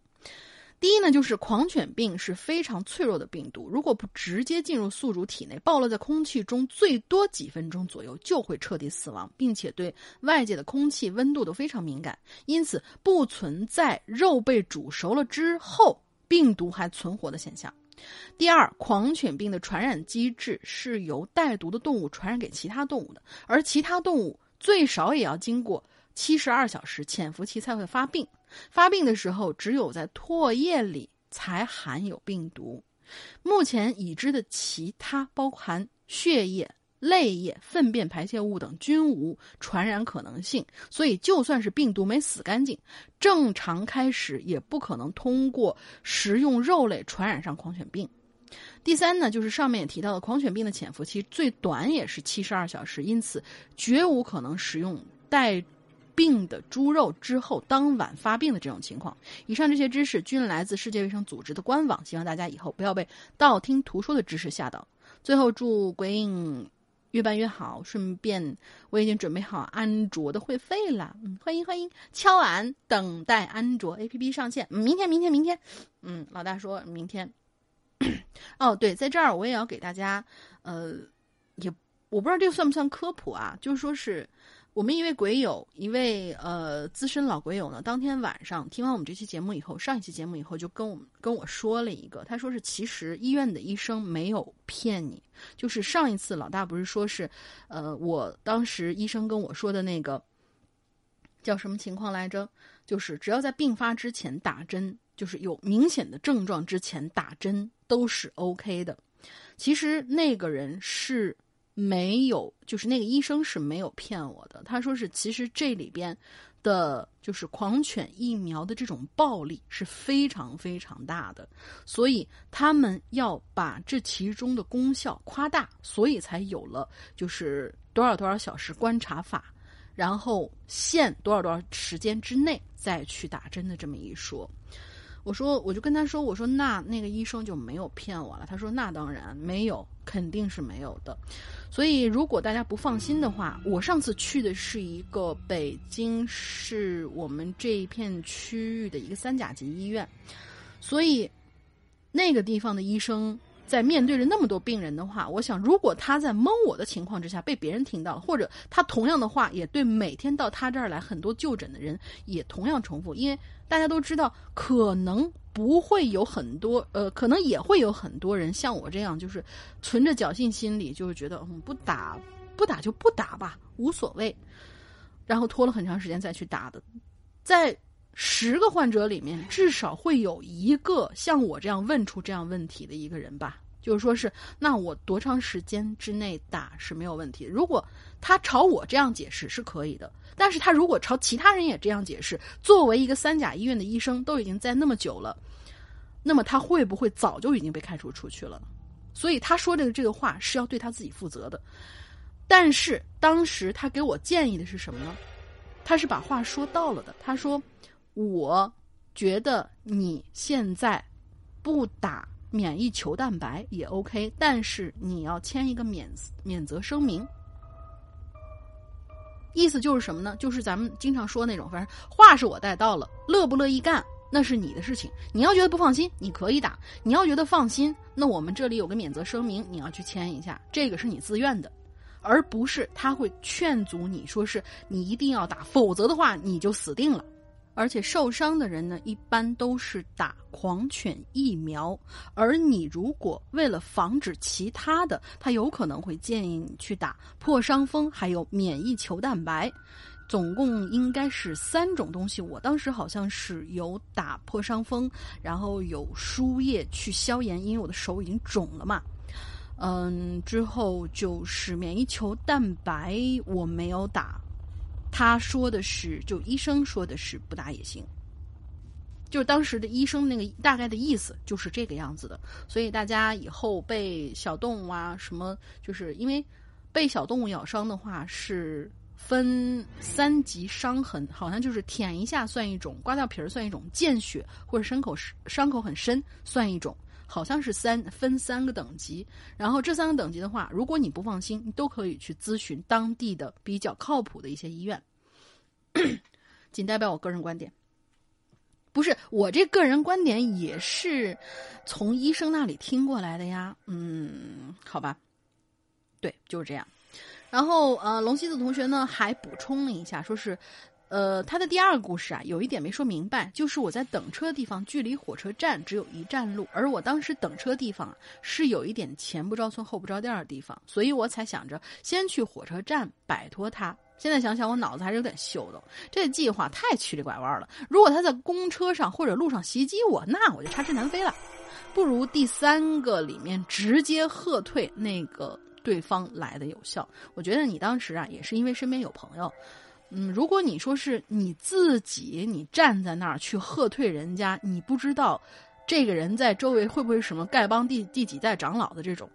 第一呢，就是狂犬病是非常脆弱的病毒，如果不直接进入宿主体内，暴露在空气中，最多几分钟左右就会彻底死亡，并且对外界的空气温度都非常敏感，因此不存在肉被煮熟了之后病毒还存活的现象。第二，狂犬病的传染机制是由带毒的动物传染给其他动物的，而其他动物最少也要经过。七十二小时潜伏期才会发病，发病的时候只有在唾液里才含有病毒。目前已知的其他包含血液、泪液、粪便、排泄物等均无传染可能性，所以就算是病毒没死干净，正常开始也不可能通过食用肉类传染上狂犬病。第三呢，就是上面也提到的，狂犬病的潜伏期最短也是七十二小时，因此绝无可能使用带。病的猪肉之后当晚发病的这种情况，以上这些知识均来自世界卫生组织的官网，希望大家以后不要被道听途说的知识吓到。最后祝鬼影越办越好，顺便我已经准备好安卓的会费了，嗯，欢迎欢迎，敲完等待安卓 APP 上线，明天明天明天，嗯，老大说明天。哦，对，在这儿我也要给大家，呃，也我不知道这个算不算科普啊，就是说是。我们一位鬼友，一位呃资深老鬼友呢，当天晚上听完我们这期节目以后，上一期节目以后就跟我们跟我说了一个，他说是其实医院的医生没有骗你，就是上一次老大不是说是，呃，我当时医生跟我说的那个叫什么情况来着？就是只要在病发之前打针，就是有明显的症状之前打针都是 OK 的。其实那个人是。没有，就是那个医生是没有骗我的。他说是，其实这里边的，就是狂犬疫苗的这种暴力是非常非常大的，所以他们要把这其中的功效夸大，所以才有了就是多少多少小时观察法，然后限多少多少时间之内再去打针的这么一说。我说，我就跟他说，我说那那个医生就没有骗我了。他说那当然没有，肯定是没有的。所以如果大家不放心的话，我上次去的是一个北京市我们这一片区域的一个三甲级医院，所以那个地方的医生在面对着那么多病人的话，我想，如果他在蒙我的情况之下被别人听到，或者他同样的话也对每天到他这儿来很多就诊的人也同样重复，因为大家都知道，可能不会有很多，呃，可能也会有很多人像我这样，就是存着侥幸心理，就是觉得嗯，不打不打就不打吧，无所谓，然后拖了很长时间再去打的，在。十个患者里面，至少会有一个像我这样问出这样问题的一个人吧。就是说是，那我多长时间之内打是没有问题。如果他朝我这样解释是可以的，但是他如果朝其他人也这样解释，作为一个三甲医院的医生，都已经在那么久了，那么他会不会早就已经被开除出去了？所以他说的这个话是要对他自己负责的。但是当时他给我建议的是什么呢？他是把话说到了的。他说。我觉得你现在不打免疫球蛋白也 OK，但是你要签一个免免责声明。意思就是什么呢？就是咱们经常说那种，反正话是我带到了，乐不乐意干那是你的事情。你要觉得不放心，你可以打；你要觉得放心，那我们这里有个免责声明，你要去签一下。这个是你自愿的，而不是他会劝阻你说是你一定要打，否则的话你就死定了。而且受伤的人呢，一般都是打狂犬疫苗，而你如果为了防止其他的，他有可能会建议你去打破伤风，还有免疫球蛋白，总共应该是三种东西。我当时好像是有打破伤风，然后有输液去消炎，因为我的手已经肿了嘛。嗯，之后就是免疫球蛋白我没有打。他说的是，就医生说的是不打也行，就当时的医生那个大概的意思就是这个样子的。所以大家以后被小动物啊什么，就是因为被小动物咬伤的话是分三级伤痕，好像就是舔一下算一种，刮掉皮儿算一种，见血或者伤口伤口很深算一种。好像是三分三个等级，然后这三个等级的话，如果你不放心，你都可以去咨询当地的比较靠谱的一些医院。仅代表我个人观点，不是我这个人观点也是从医生那里听过来的呀。嗯，好吧，对，就是这样。然后呃，龙西子同学呢还补充了一下，说是。呃，他的第二个故事啊，有一点没说明白，就是我在等车的地方，距离火车站只有一站路，而我当时等车的地方啊是有一点前不着村后不着店的地方，所以我才想着先去火车站摆脱他。现在想想，我脑子还是有点秀的，这计划太曲里拐弯了。如果他在公车上或者路上袭击我，那我就插翅难飞了。不如第三个里面直接喝退那个对方来的有效。我觉得你当时啊，也是因为身边有朋友。嗯，如果你说是你自己，你站在那儿去喝退人家，你不知道这个人在周围会不会什么丐帮第第几代长老的这种，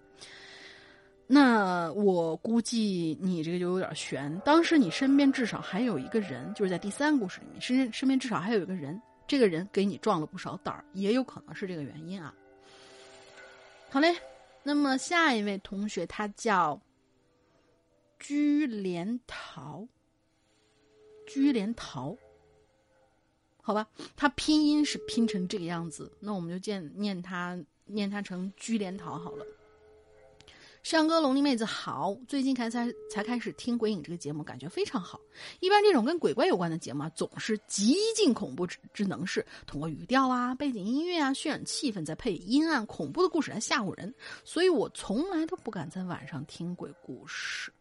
那我估计你这个就有点悬。当时你身边至少还有一个人，就是在第三故事里面，身身边至少还有一个人，这个人给你壮了不少胆儿，也有可能是这个原因啊。好嘞，那么下一位同学他叫居连桃。居连桃，好吧，他拼音是拼成这个样子，那我们就见念他念他成居连桃好了。山哥龙鳞妹子好，最近才才才开始听鬼影这个节目，感觉非常好。一般这种跟鬼怪有关的节目啊，总是极尽恐怖之之能事，通过语调啊、背景音乐啊渲染气氛，再配阴暗恐怖的故事来吓唬人，所以我从来都不敢在晚上听鬼故事。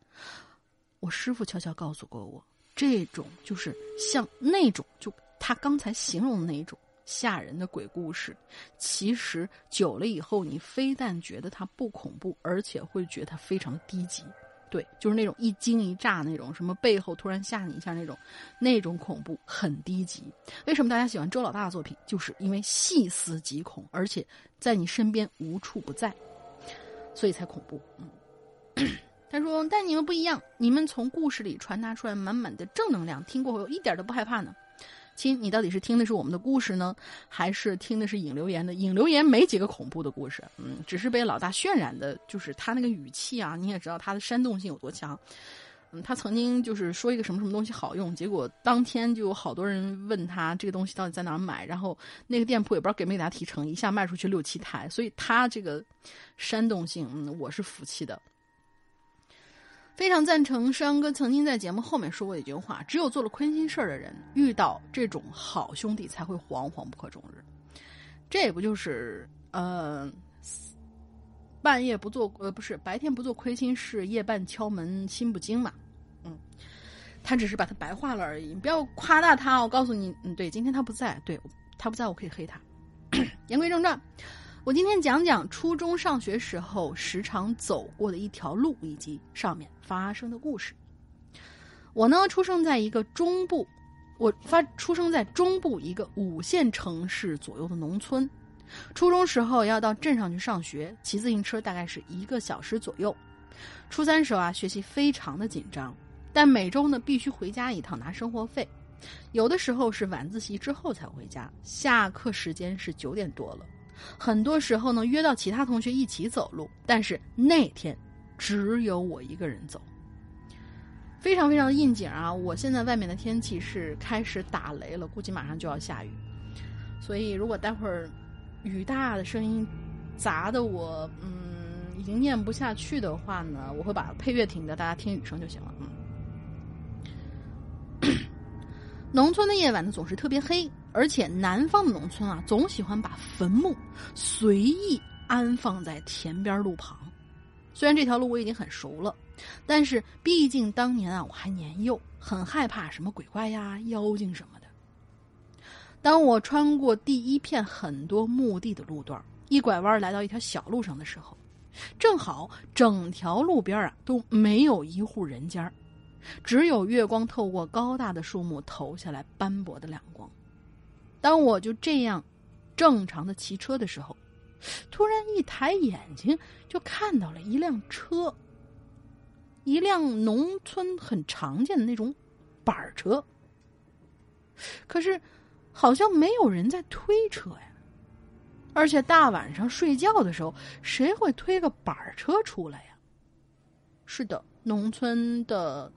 我师傅悄悄告诉过我。这种就是像那种，就他刚才形容的那种吓人的鬼故事，其实久了以后，你非但觉得它不恐怖，而且会觉得它非常低级。对，就是那种一惊一乍那种，什么背后突然吓你一下那种，那种恐怖很低级。为什么大家喜欢周老大的作品？就是因为细思极恐，而且在你身边无处不在，所以才恐怖。嗯。他说：“但你们不一样，你们从故事里传达出来满满的正能量，听过后一点都不害怕呢。亲，你到底是听的是我们的故事呢，还是听的是影留言的？影留言没几个恐怖的故事，嗯，只是被老大渲染的，就是他那个语气啊，你也知道他的煽动性有多强。嗯他曾经就是说一个什么什么东西好用，结果当天就有好多人问他这个东西到底在哪儿买，然后那个店铺也不知道给没给他提成，一下卖出去六七台，所以他这个煽动性，嗯，我是服气的。非常赞成山哥曾经在节目后面说过一句话：只有做了亏心事儿的人，遇到这种好兄弟才会惶惶不可终日。这不就是呃，半夜不做呃不是白天不做亏心事，夜半敲门心不惊嘛？嗯，他只是把它白化了而已，你不要夸大他。我告诉你，嗯，对，今天他不在，对他不在我可以黑他。言归正传。我今天讲讲初中上学时候时常走过的一条路，以及上面发生的故事。我呢，出生在一个中部，我发出生在中部一个五线城市左右的农村。初中时候要到镇上去上学，骑自行车大概是一个小时左右。初三时候啊，学习非常的紧张，但每周呢必须回家一趟拿生活费。有的时候是晚自习之后才回家，下课时间是九点多了。很多时候呢，约到其他同学一起走路，但是那天只有我一个人走，非常非常的应景啊！我现在外面的天气是开始打雷了，估计马上就要下雨，所以如果待会儿雨大的声音砸的我嗯已经念不下去的话呢，我会把配乐停掉，大家听雨声就行了。嗯。农村的夜晚呢，总是特别黑。而且南方的农村啊，总喜欢把坟墓随意安放在田边路旁。虽然这条路我已经很熟了，但是毕竟当年啊我还年幼，很害怕什么鬼怪呀、妖精什么的。当我穿过第一片很多墓地的路段，一拐弯来到一条小路上的时候，正好整条路边啊都没有一户人家，只有月光透过高大的树木投下来斑驳的亮光。当我就这样正常的骑车的时候，突然一抬眼睛就看到了一辆车，一辆农村很常见的那种板车。可是好像没有人在推车呀，而且大晚上睡觉的时候，谁会推个板车出来呀？是的，农村的。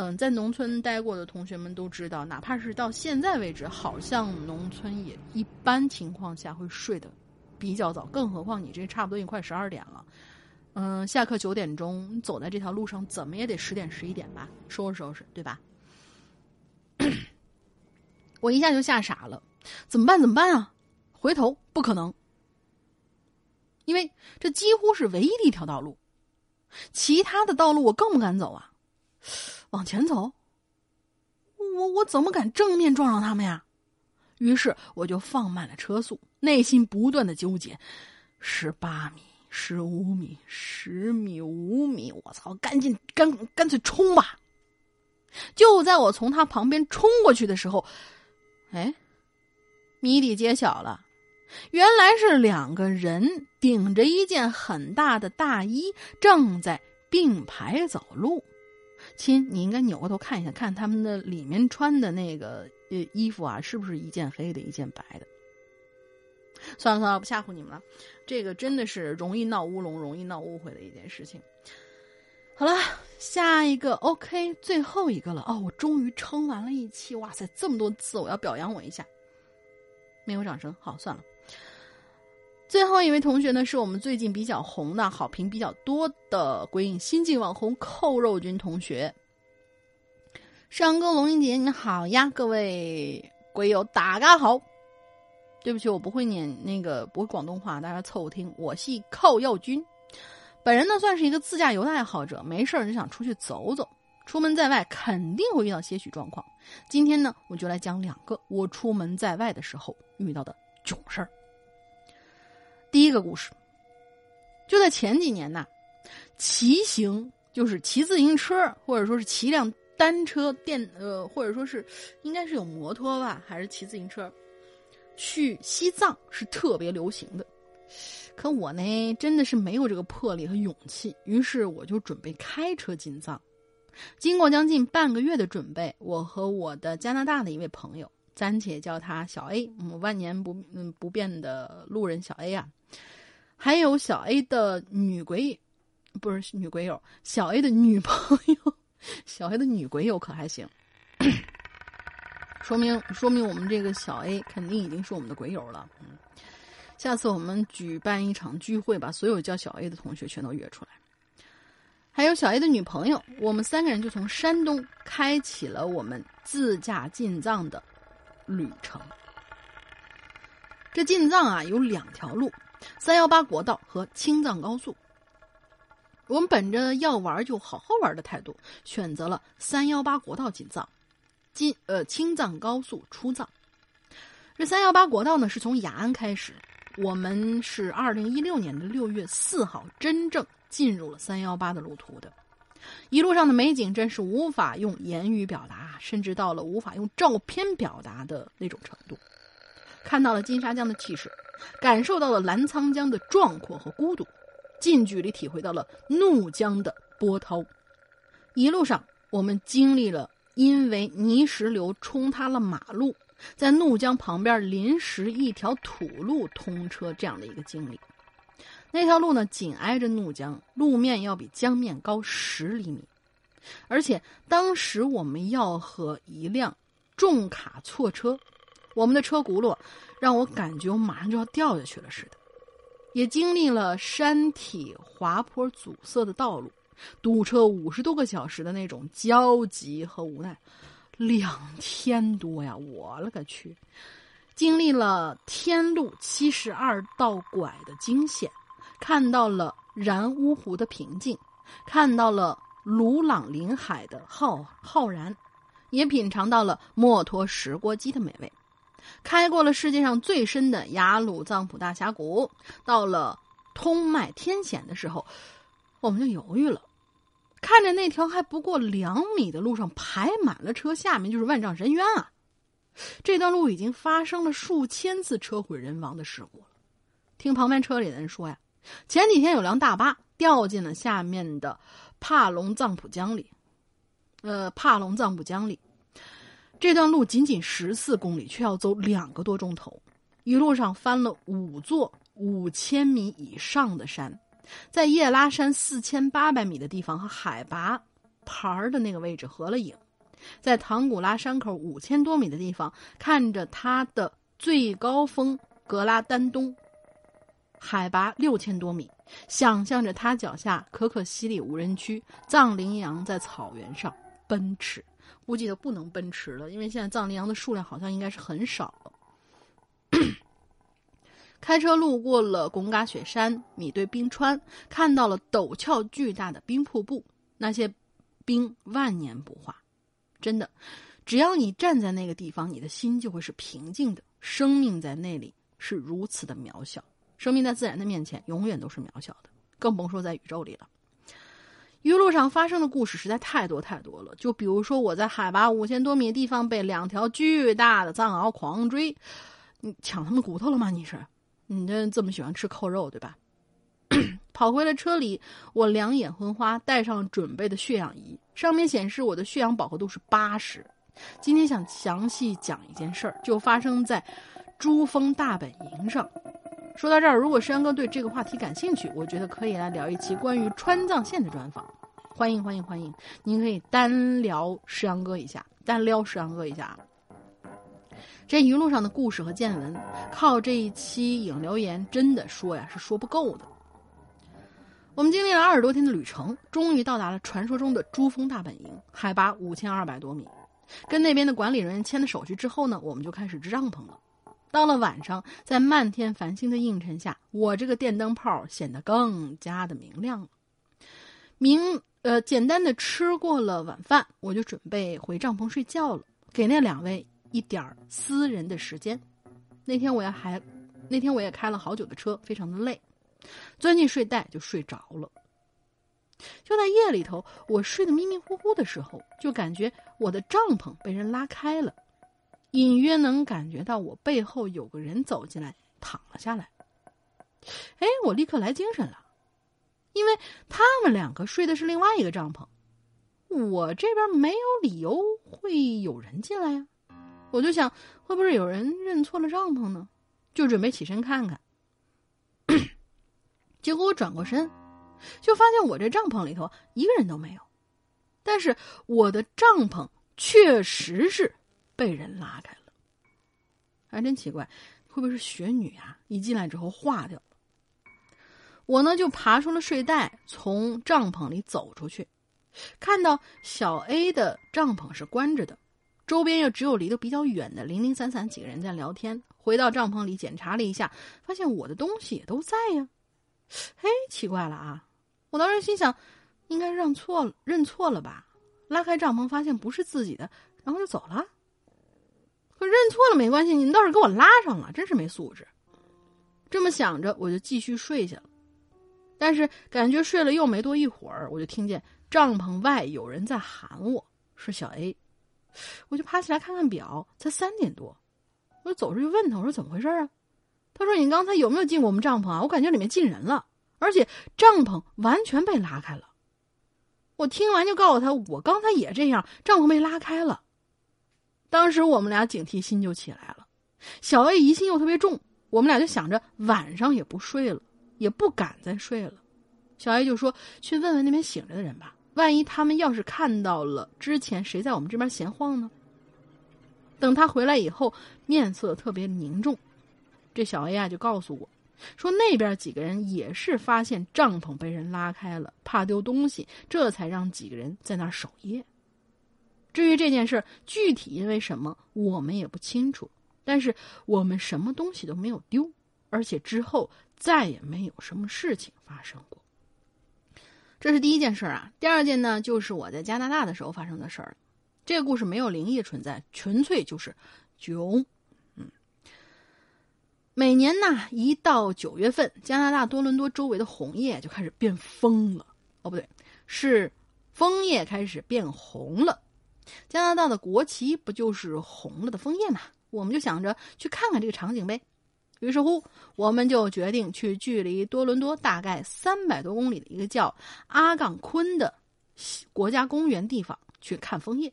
嗯，在农村待过的同学们都知道，哪怕是到现在为止，好像农村也一般情况下会睡得比较早，更何况你这差不多已经快十二点了。嗯，下课九点钟，走在这条路上，怎么也得十点十一点吧，收拾收拾，对吧？我一下就吓傻了，怎么办？怎么办啊？回头不可能，因为这几乎是唯一的一条道路，其他的道路我更不敢走啊。往前走，我我怎么敢正面撞上他们呀？于是我就放慢了车速，内心不断的纠结：十八米、十五米、十米、五米，我操！赶紧干干脆冲吧！就在我从他旁边冲过去的时候，哎，谜底揭晓了，原来是两个人顶着一件很大的大衣，正在并排走路。亲，你应该扭过头看一下，看他们的里面穿的那个呃衣服啊，是不是一件黑的，一件白的？算了算了，不吓唬你们了。这个真的是容易闹乌龙、容易闹误会的一件事情。好了，下一个 OK，最后一个了哦，我终于撑完了一期，哇塞，这么多字，我要表扬我一下。没有掌声，好，算了。最后一位同学呢，是我们最近比较红的、好评比较多的鬼影新晋网红扣肉君同学。上哥龙英姐，你好呀！各位鬼友，大家好。对不起，我不会念那个不会广东话，大家凑合听。我系扣肉君，本人呢算是一个自驾游的爱好者，没事儿就想出去走走。出门在外肯定会遇到些许状况，今天呢我就来讲两个我出门在外的时候遇到的囧事儿。第一个故事，就在前几年呐，骑行就是骑自行车，或者说是骑辆单车电呃，或者说是应该是有摩托吧，还是骑自行车去西藏是特别流行的。可我呢，真的是没有这个魄力和勇气，于是我就准备开车进藏。经过将近半个月的准备，我和我的加拿大的一位朋友，暂且叫他小 A，嗯，万年不嗯不变的路人小 A 啊。还有小 A 的女鬼，不是女鬼友，小 A 的女朋友，小 A 的女鬼友可还行，说明说明我们这个小 A 肯定已经是我们的鬼友了。嗯，下次我们举办一场聚会，把所有叫小 A 的同学全都约出来，还有小 A 的女朋友，我们三个人就从山东开启了我们自驾进藏的旅程。这进藏啊有两条路，三幺八国道和青藏高速。我们本着要玩就好好玩的态度，选择了三幺八国道进藏，进呃青藏高速出藏。这三幺八国道呢是从雅安开始，我们是二零一六年的六月四号真正进入了三幺八的路途的。一路上的美景真是无法用言语表达，甚至到了无法用照片表达的那种程度。看到了金沙江的气势，感受到了澜沧江的壮阔和孤独。近距离体会到了怒江的波涛，一路上我们经历了因为泥石流冲塌了马路，在怒江旁边临时一条土路通车这样的一个经历。那条路呢，紧挨着怒江，路面要比江面高十厘米，而且当时我们要和一辆重卡错车，我们的车轱辘让我感觉我马上就要掉下去了似的。也经历了山体滑坡阻塞的道路，堵车五十多个小时的那种焦急和无奈，两天多呀！我勒个去！经历了天路七十二道拐的惊险，看到了然乌湖的平静，看到了鲁朗林海的浩浩然，也品尝到了墨脱石锅鸡的美味。开过了世界上最深的雅鲁藏布大峡谷，到了通麦天险的时候，我们就犹豫了。看着那条还不过两米的路上排满了车，下面就是万丈深渊啊！这段路已经发生了数千次车毁人亡的事故了。听旁边车里的人说呀，前几天有辆大巴掉进了下面的帕隆藏普江里，呃，帕隆藏布江里。这段路仅仅十四公里，却要走两个多钟头。一路上翻了五座五千米以上的山，在叶拉山四千八百米的地方和海拔牌儿的那个位置合了影，在唐古拉山口五千多米的地方，看着它的最高峰格拉丹东，海拔六千多米，想象着他脚下可可西里无人区，藏羚羊在草原上奔驰。估计都不能奔驰了，因为现在藏羚羊的数量好像应该是很少了。开车路过了贡嘎雪山、米堆冰川，看到了陡峭巨大的冰瀑布，那些冰万年不化。真的，只要你站在那个地方，你的心就会是平静的。生命在那里是如此的渺小，生命在自然的面前永远都是渺小的，更甭说在宇宙里了。一路上发生的故事实在太多太多了，就比如说我在海拔五千多米的地方被两条巨大的藏獒狂追，你抢他们骨头了吗？你是，你这这么喜欢吃扣肉对吧？跑回了车里，我两眼昏花，带上准备的血氧仪，上面显示我的血氧饱和度是八十。今天想详细讲一件事儿，就发生在珠峰大本营上。说到这儿，如果山哥对这个话题感兴趣，我觉得可以来聊一期关于川藏线的专访。欢迎欢迎欢迎！您可以单聊石阳哥一下，单撩石阳哥一下啊。这一路上的故事和见闻，靠这一期影留言真的说呀是说不够的。我们经历了二十多天的旅程，终于到达了传说中的珠峰大本营，海拔五千二百多米。跟那边的管理人员签了手续之后呢，我们就开始支帐篷了。到了晚上，在漫天繁星的映衬下，我这个电灯泡显得更加的明亮了。明呃，简单的吃过了晚饭，我就准备回帐篷睡觉了，给那两位一点私人的时间。那天我也还，那天我也开了好久的车，非常的累，钻进睡袋就睡着了。就在夜里头，我睡得迷迷糊糊的时候，就感觉我的帐篷被人拉开了。隐约能感觉到我背后有个人走进来，躺了下来。哎，我立刻来精神了，因为他们两个睡的是另外一个帐篷，我这边没有理由会有人进来呀。我就想，会不会有人认错了帐篷呢？就准备起身看看。结果我转过身，就发现我这帐篷里头一个人都没有。但是我的帐篷确实是被人拉开了，还真奇怪，会不会是雪女啊？一进来之后化掉了。我呢就爬出了睡袋，从帐篷里走出去，看到小 A 的帐篷是关着的，周边又只有离得比较远的零零散散几个人在聊天。回到帐篷里检查了一下，发现我的东西也都在呀。嘿，奇怪了啊！我当时心想，应该让错，认错了吧？拉开帐篷发现不是自己的，然后就走了。可认错了没关系，你倒是给我拉上了，真是没素质。这么想着，我就继续睡下了。但是感觉睡了又没多一会儿，我就听见帐篷外有人在喊我，是小 A。我就爬起来看看表，才三点多。我就走出去问他，我说怎么回事啊？他说你刚才有没有进过我们帐篷啊？我感觉里面进人了，而且帐篷完全被拉开了。我听完就告诉他，我刚才也这样，帐篷被拉开了。当时我们俩警惕心就起来了。小 A 疑心又特别重，我们俩就想着晚上也不睡了。也不敢再睡了，小 A 就说：“去问问那边醒着的人吧，万一他们要是看到了之前谁在我们这边闲晃呢？”等他回来以后，面色特别凝重。这小 A 啊就告诉我，说那边几个人也是发现帐篷被人拉开了，怕丢东西，这才让几个人在那儿守夜。至于这件事具体因为什么，我们也不清楚，但是我们什么东西都没有丢，而且之后。再也没有什么事情发生过。这是第一件事啊。第二件呢，就是我在加拿大的时候发生的事儿。这个故事没有灵异存在，纯粹就是囧。嗯，每年呢，一到九月份，加拿大多伦多周围的红叶就开始变疯了。哦，不对，是枫叶开始变红了。加拿大的国旗不就是红了的枫叶嘛？我们就想着去看看这个场景呗。于是乎，我们就决定去距离多伦多大概三百多公里的一个叫阿岗昆的国家公园地方去看枫叶。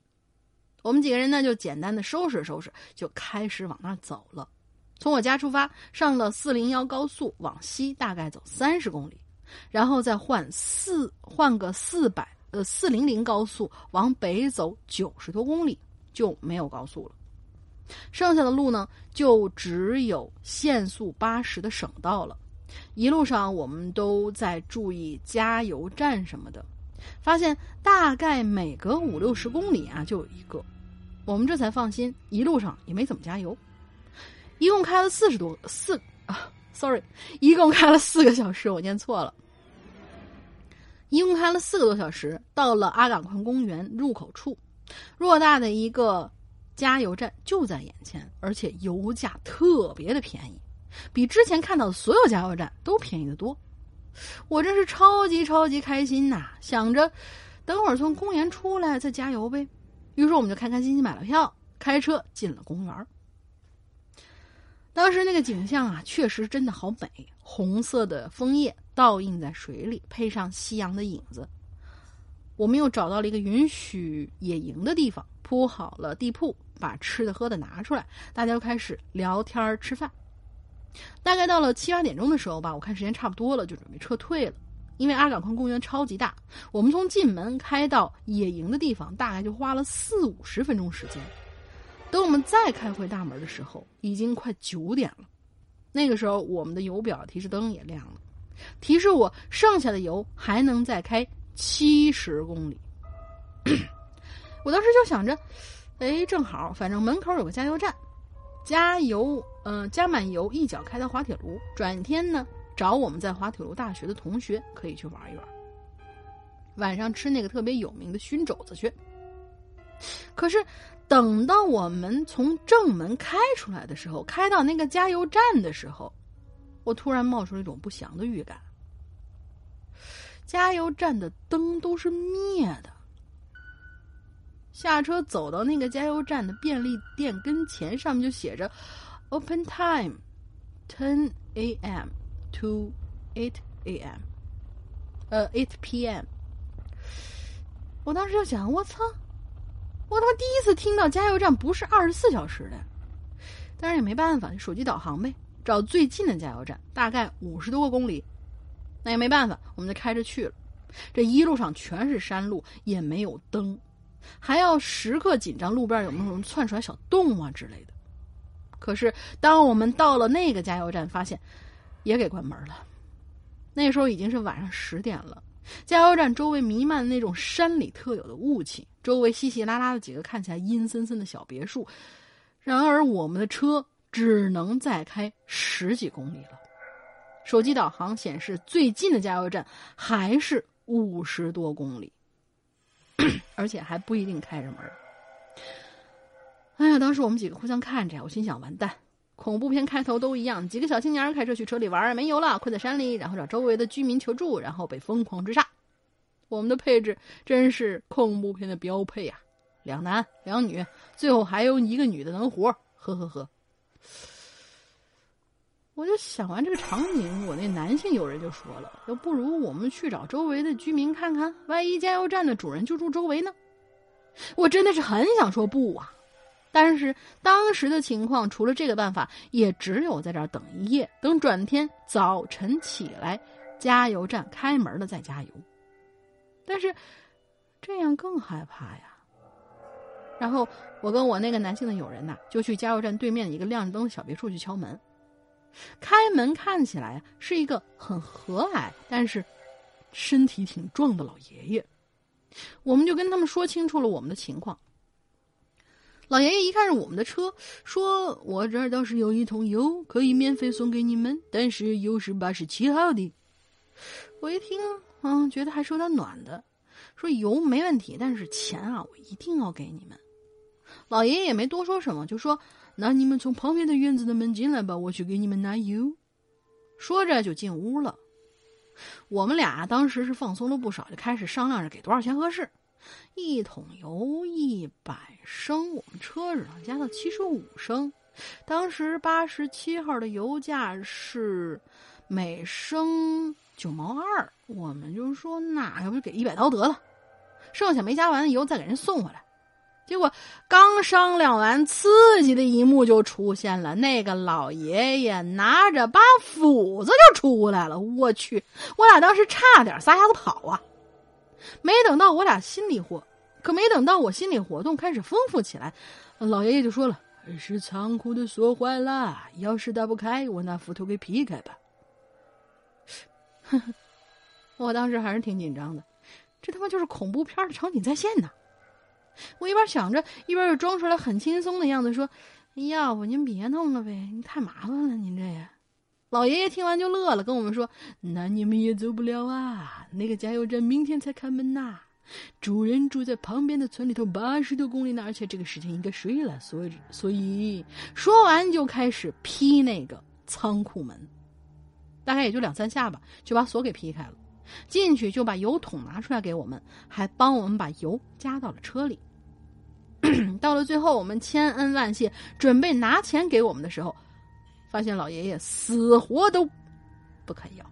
我们几个人呢，就简单的收拾收拾，就开始往那儿走了。从我家出发，上了四零幺高速，往西大概走三十公里，然后再换四换个四百呃四零零高速往北走九十多公里，就没有高速了。剩下的路呢，就只有限速八十的省道了。一路上我们都在注意加油站什么的，发现大概每隔五六十公里啊就有一个，我们这才放心。一路上也没怎么加油，一共开了四十多四啊，sorry，一共开了四个小时，我念错了，一共开了四个多小时，到了阿岗昆公园入口处，偌大的一个。加油站就在眼前，而且油价特别的便宜，比之前看到的所有加油站都便宜的多。我真是超级超级开心呐！想着等会儿从公园出来再加油呗。于是我们就开开心心买了票，开车进了公园。当时那个景象啊，确实真的好美，红色的枫叶倒映在水里，配上夕阳的影子。我们又找到了一个允许野营的地方，铺好了地铺。把吃的喝的拿出来，大家都开始聊天吃饭。大概到了七八点钟的时候吧，我看时间差不多了，就准备撤退了。因为阿岗昆公园超级大，我们从进门开到野营的地方，大概就花了四五十分钟时间。等我们再开回大门的时候，已经快九点了。那个时候，我们的油表提示灯也亮了，提示我剩下的油还能再开七十公里。我当时就想着。哎，正好，反正门口有个加油站，加油，嗯，加满油，一脚开到滑铁卢。转天呢，找我们在滑铁卢大学的同学，可以去玩一玩。晚上吃那个特别有名的熏肘子去。可是，等到我们从正门开出来的时候，开到那个加油站的时候，我突然冒出了一种不祥的预感。加油站的灯都是灭的。下车走到那个加油站的便利店跟前，上面就写着 “Open Time, 10 A.M. to 8 A.M.” 呃，8 P.M. 我当时就想，我操，我他妈第一次听到加油站不是二十四小时的，但是也没办法，手机导航呗，找最近的加油站，大概五十多个公里，那也没办法，我们就开着去了。这一路上全是山路，也没有灯，还要时刻紧张路边有没有什么窜出来小动物啊之类的。可是当我们到了那个加油站，发现也给关门了。那时候已经是晚上十点了，加油站周围弥漫那种山里特有的雾气，周围稀稀拉拉的几个看起来阴森森的小别墅。然而我们的车只能再开十几公里了。手机导航显示，最近的加油站还是五十多公里，而且还不一定开着门。哎呀，当时我们几个互相看着，我心想：完蛋！恐怖片开头都一样，几个小青年开车去车里玩，没油了，困在山里，然后找周围的居民求助，然后被疯狂追杀。我们的配置真是恐怖片的标配呀！两男两女，最后还有一个女的能活，呵呵呵。我就想完这个场景，我那男性友人就说了：“要不如我们去找周围的居民看看，万一加油站的主人就住周围呢？”我真的是很想说不啊，但是当时的情况，除了这个办法，也只有在这儿等一夜，等转天早晨起来，加油站开门了再加油。但是这样更害怕呀。然后我跟我那个男性的友人呐，就去加油站对面的一个亮着灯的小别墅去敲门。开门看起来是一个很和蔼，但是身体挺壮的老爷爷。我们就跟他们说清楚了我们的情况。老爷爷一看是我们的车，说：“我这儿倒是有一桶油，可以免费送给你们，但是油是八十七号的。”我一听，嗯，觉得还是有点暖的，说油没问题，但是钱啊，我一定要给你们。老爷爷也没多说什么，就说。那你们从旁边的院子的门进来吧，我去给你们拿油。说着就进屋了。我们俩当时是放松了不少，就开始商量着给多少钱合适。一桶油一百升，我们车子上加到七十五升。当时八十七号的油价是每升九毛二，我们就说那要不就给一百刀得了，剩下没加完的油再给人送回来。结果刚商量完，刺激的一幕就出现了。那个老爷爷拿着把斧子就出来了。我去，我俩当时差点撒丫子跑啊！没等到我俩心里活，可没等到我心理活动开始丰富起来，老爷爷就说了：“是仓库的锁坏了，钥匙打不开，我拿斧头给劈开吧。”呵呵，我当时还是挺紧张的，这他妈就是恐怖片的场景再现呐！我一边想着，一边又装出来很轻松的样子，说：“要不您别弄了呗，你太麻烦了，您这也。”老爷爷听完就乐了，跟我们说：“那你们也走不了啊，那个加油站明天才开门呐。主人住在旁边的村里头，八十多公里呢，而且这个时间应该睡了，所以所以说完就开始劈那个仓库门，大概也就两三下吧，就把锁给劈开了。进去就把油桶拿出来给我们，还帮我们把油加到了车里。到了最后，我们千恩万谢，准备拿钱给我们的时候，发现老爷爷死活都不肯要。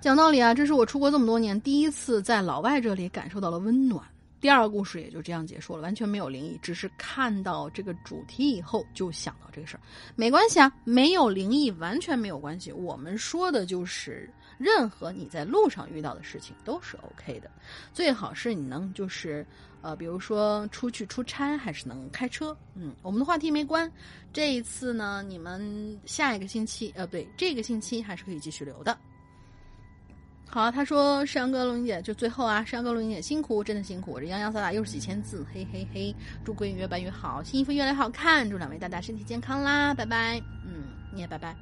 讲道理啊，这是我出国这么多年第一次在老外这里感受到了温暖。第二个故事也就这样结束了，完全没有灵异，只是看到这个主题以后就想到这个事儿。没关系啊，没有灵异完全没有关系。我们说的就是任何你在路上遇到的事情都是 OK 的，最好是你能就是。呃，比如说出去出差还是能开车，嗯，我们的话题没关。这一次呢，你们下一个星期，呃，对，这个星期还是可以继续留的。好，他说山哥录音姐就最后啊，山哥录音姐辛苦，真的辛苦。这洋洋洒洒又是几千字，嘿嘿嘿。祝闺女越办越好，新衣服越来越好看。祝两位大大身体健康啦，拜拜。嗯，你也拜拜。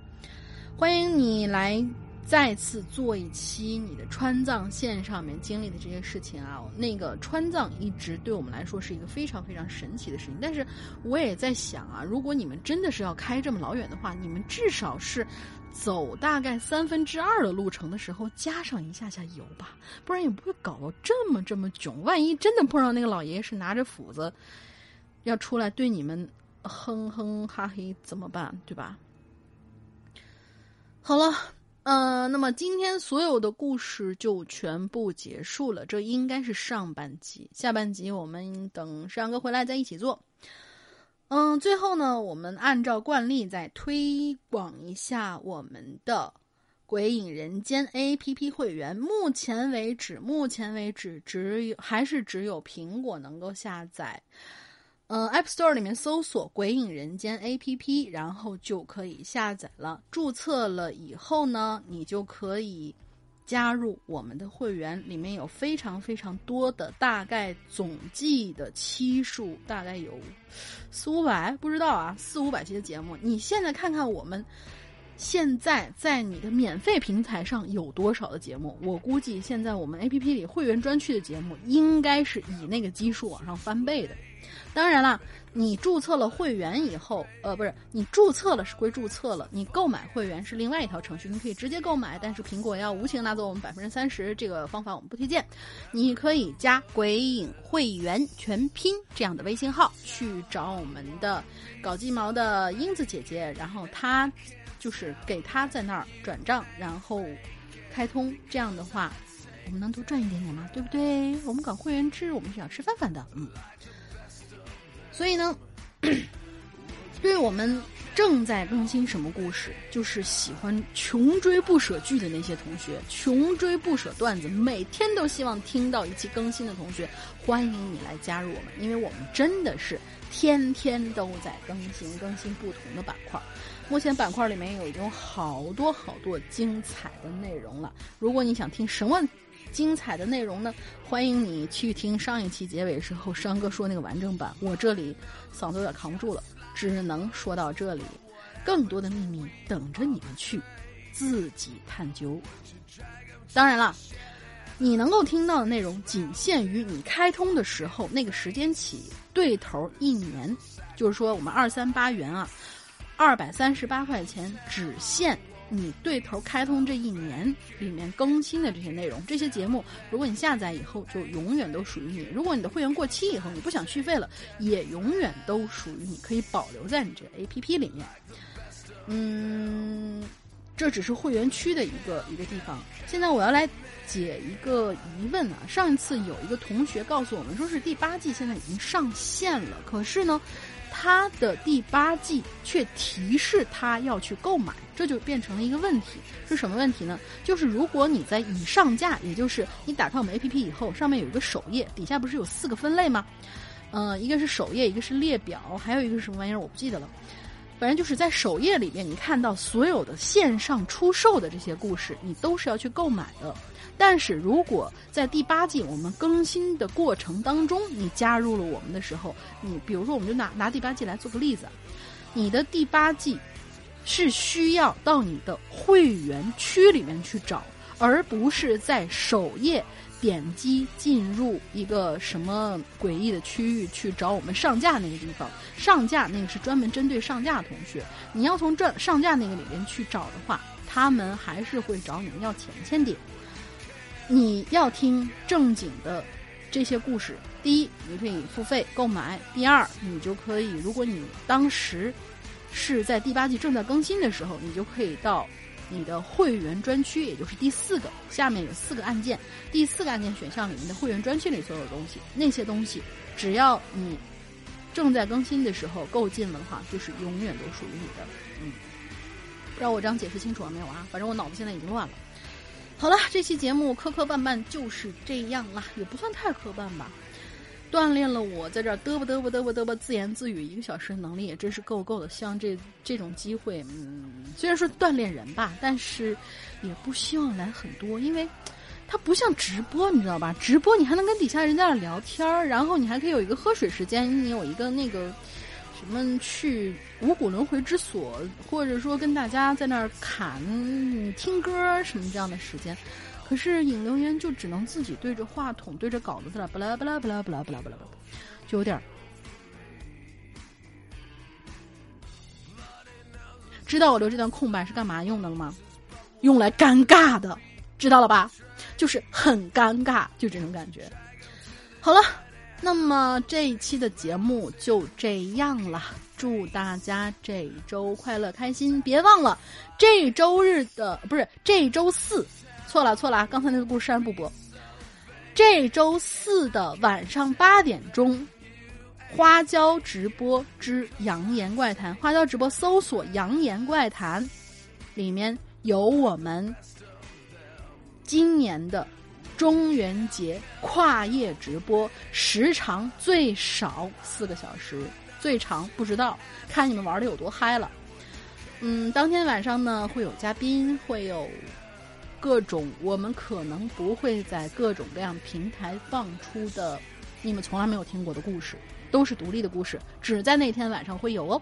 欢迎你来。再次做一期你的川藏线上面经历的这些事情啊，那个川藏一直对我们来说是一个非常非常神奇的事情。但是我也在想啊，如果你们真的是要开这么老远的话，你们至少是走大概三分之二的路程的时候加上一下下油吧，不然也不会搞到这么这么囧。万一真的碰上那个老爷爷是拿着斧子要出来对你们哼哼哈嘿怎么办？对吧？好了。呃，那么今天所有的故事就全部结束了。这应该是上半集，下半集我们等山哥回来再一起做。嗯，最后呢，我们按照惯例再推广一下我们的鬼影人间 APP 会员，目前为止，目前为止只有还是只有苹果能够下载。呃，App Store 里面搜索“鬼影人间 ”APP，然后就可以下载了。注册了以后呢，你就可以加入我们的会员，里面有非常非常多的，大概总计的期数大概有四五百，不知道啊，四五百期的节目。你现在看看我们。现在在你的免费平台上有多少的节目？我估计现在我们 A P P 里会员专区的节目应该是以那个基数往上翻倍的。当然了，你注册了会员以后，呃，不是你注册了是归注册了，你购买会员是另外一条程序，你可以直接购买，但是苹果要无情拿走我们百分之三十，这个方法我们不推荐。你可以加“鬼影会员全拼”这样的微信号去找我们的搞鸡毛的英子姐姐，然后她。就是给她在那儿转账，然后开通，这样的话，我们能多赚一点点嘛，对不对？我们搞会员制，我们是要吃饭饭的，嗯。所以呢，对于我们正在更新什么故事，就是喜欢穷追不舍剧的那些同学，穷追不舍段子，每天都希望听到一期更新的同学，欢迎你来加入我们，因为我们真的是天天都在更新，更新不同的板块。目前板块里面有已经有好多好多精彩的内容了。如果你想听什么精彩的内容呢？欢迎你去听上一期结尾时候山哥说那个完整版。我这里嗓子有点扛不住了，只能说到这里。更多的秘密等着你们去自己探究。当然了，你能够听到的内容仅限于你开通的时候那个时间起，对头一年，就是说我们二三八元啊。二百三十八块钱，只限你对头开通这一年里面更新的这些内容。这些节目，如果你下载以后，就永远都属于你。如果你的会员过期以后，你不想续费了，也永远都属于你，可以保留在你这 A P P 里面。嗯，这只是会员区的一个一个地方。现在我要来解一个疑问啊！上一次有一个同学告诉我们，说是第八季现在已经上线了，可是呢？他的第八季却提示他要去购买，这就变成了一个问题。是什么问题呢？就是如果你在已上架，也就是你打开我们 A P P 以后，上面有一个首页，底下不是有四个分类吗？嗯，一个是首页，一个是列表，还有一个是什么玩意儿？我不记得了。反正就是在首页里面，你看到所有的线上出售的这些故事，你都是要去购买的。但是如果在第八季我们更新的过程当中，你加入了我们的时候，你比如说，我们就拿拿第八季来做个例子，你的第八季是需要到你的会员区里面去找，而不是在首页点击进入一个什么诡异的区域去找我们上架那个地方。上架那个是专门针对上架同学，你要从这上架那个里面去找的话，他们还是会找你们要钱钱点。你要听正经的这些故事，第一，你可以付费购买；第二，你就可以，如果你当时是在第八季正在更新的时候，你就可以到你的会员专区，也就是第四个，下面有四个按键，第四个按键选项里面的会员专区里所有东西，那些东西，只要你正在更新的时候购进了的话，就是永远都属于你的。嗯，不知道我这样解释清楚了没有啊？反正我脑子现在已经乱了。好了，这期节目磕磕绊绊就是这样啦，也不算太磕绊吧。锻炼了我在这嘚啵嘚啵嘚啵嘚啵自言自语一个小时的能力，也真是够够的。希望这这种机会，嗯，虽然说锻炼人吧，但是也不希望来很多，因为它不像直播，你知道吧？直播你还能跟底下人在那聊天儿，然后你还可以有一个喝水时间，你有一个那个。什么去五谷轮回之所，或者说跟大家在那儿侃、听歌什么这样的时间，可是引流言就只能自己对着话筒、对着稿子在那巴拉巴拉巴拉巴拉巴拉巴拉，就有点儿。知道我留这段空白是干嘛用的了吗？用来尴尬的，知道了吧？就是很尴尬，就这种感觉。好了。那么这一期的节目就这样了，祝大家这周快乐开心！别忘了这周日的不是这周四，错了错了，刚才那个故事删不播。这周四的晚上八点钟，花椒直播之扬言怪谈，花椒直播搜索“扬言怪谈”，里面有我们今年的中元节跨夜直播，时长最少四个小时，最长不知道，看你们玩的有多嗨了。嗯，当天晚上呢会有嘉宾，会有各种我们可能不会在各种各样平台放出的，你们从来没有听过的故事，都是独立的故事，只在那天晚上会有哦。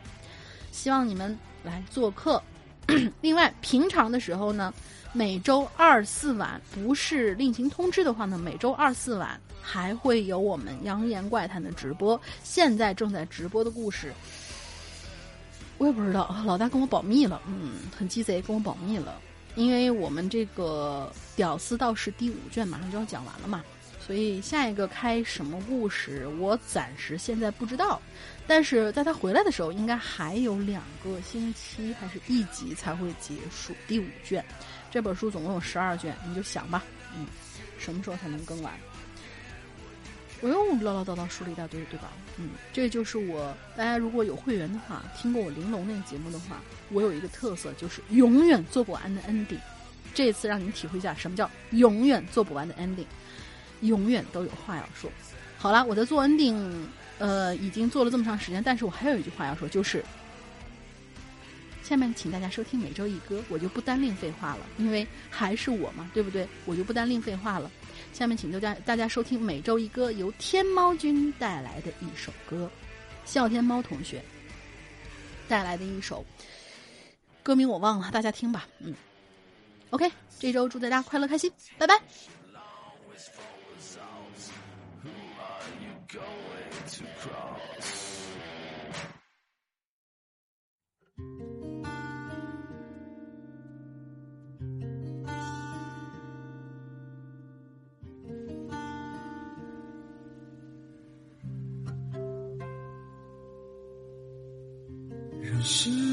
希望你们来做客。另外，平常的时候呢，每周二四晚不是另行通知的话呢，每周二四晚还会有我们《扬言怪谈》的直播。现在正在直播的故事，我也不知道，老大跟我保密了，嗯，很鸡贼，跟我保密了。因为我们这个《屌丝道士》第五卷马上就要讲完了嘛，所以下一个开什么故事，我暂时现在不知道。但是在他回来的时候，应该还有两个星期还是一集才会结束第五卷。这本书总共有十二卷，你就想吧，嗯，什么时候才能更完？我又唠唠叨叨说了一大堆，对吧？嗯，这就是我。大家如果有会员的话，听过我玲珑那个节目的话，我有一个特色，就是永远做不完的 ending。这次让你们体会一下什么叫永远做不完的 ending，永远都有话要说。好了，我在做 ending。呃，已经做了这么长时间，但是我还有一句话要说，就是下面请大家收听每周一歌，我就不单另废话了，因为还是我嘛，对不对？我就不单另废话了。下面请大家大家收听每周一歌，由天猫君带来的一首歌，笑天猫同学带来的一首歌名我忘了，大家听吧。嗯，OK，这周祝大家快乐开心，拜拜。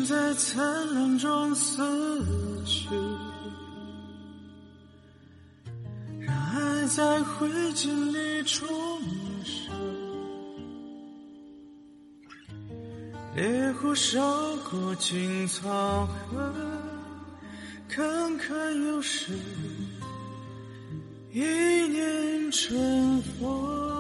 在灿烂中死去，让爱在灰烬里重生。烈火烧过青草痕，看看又是一念成佛。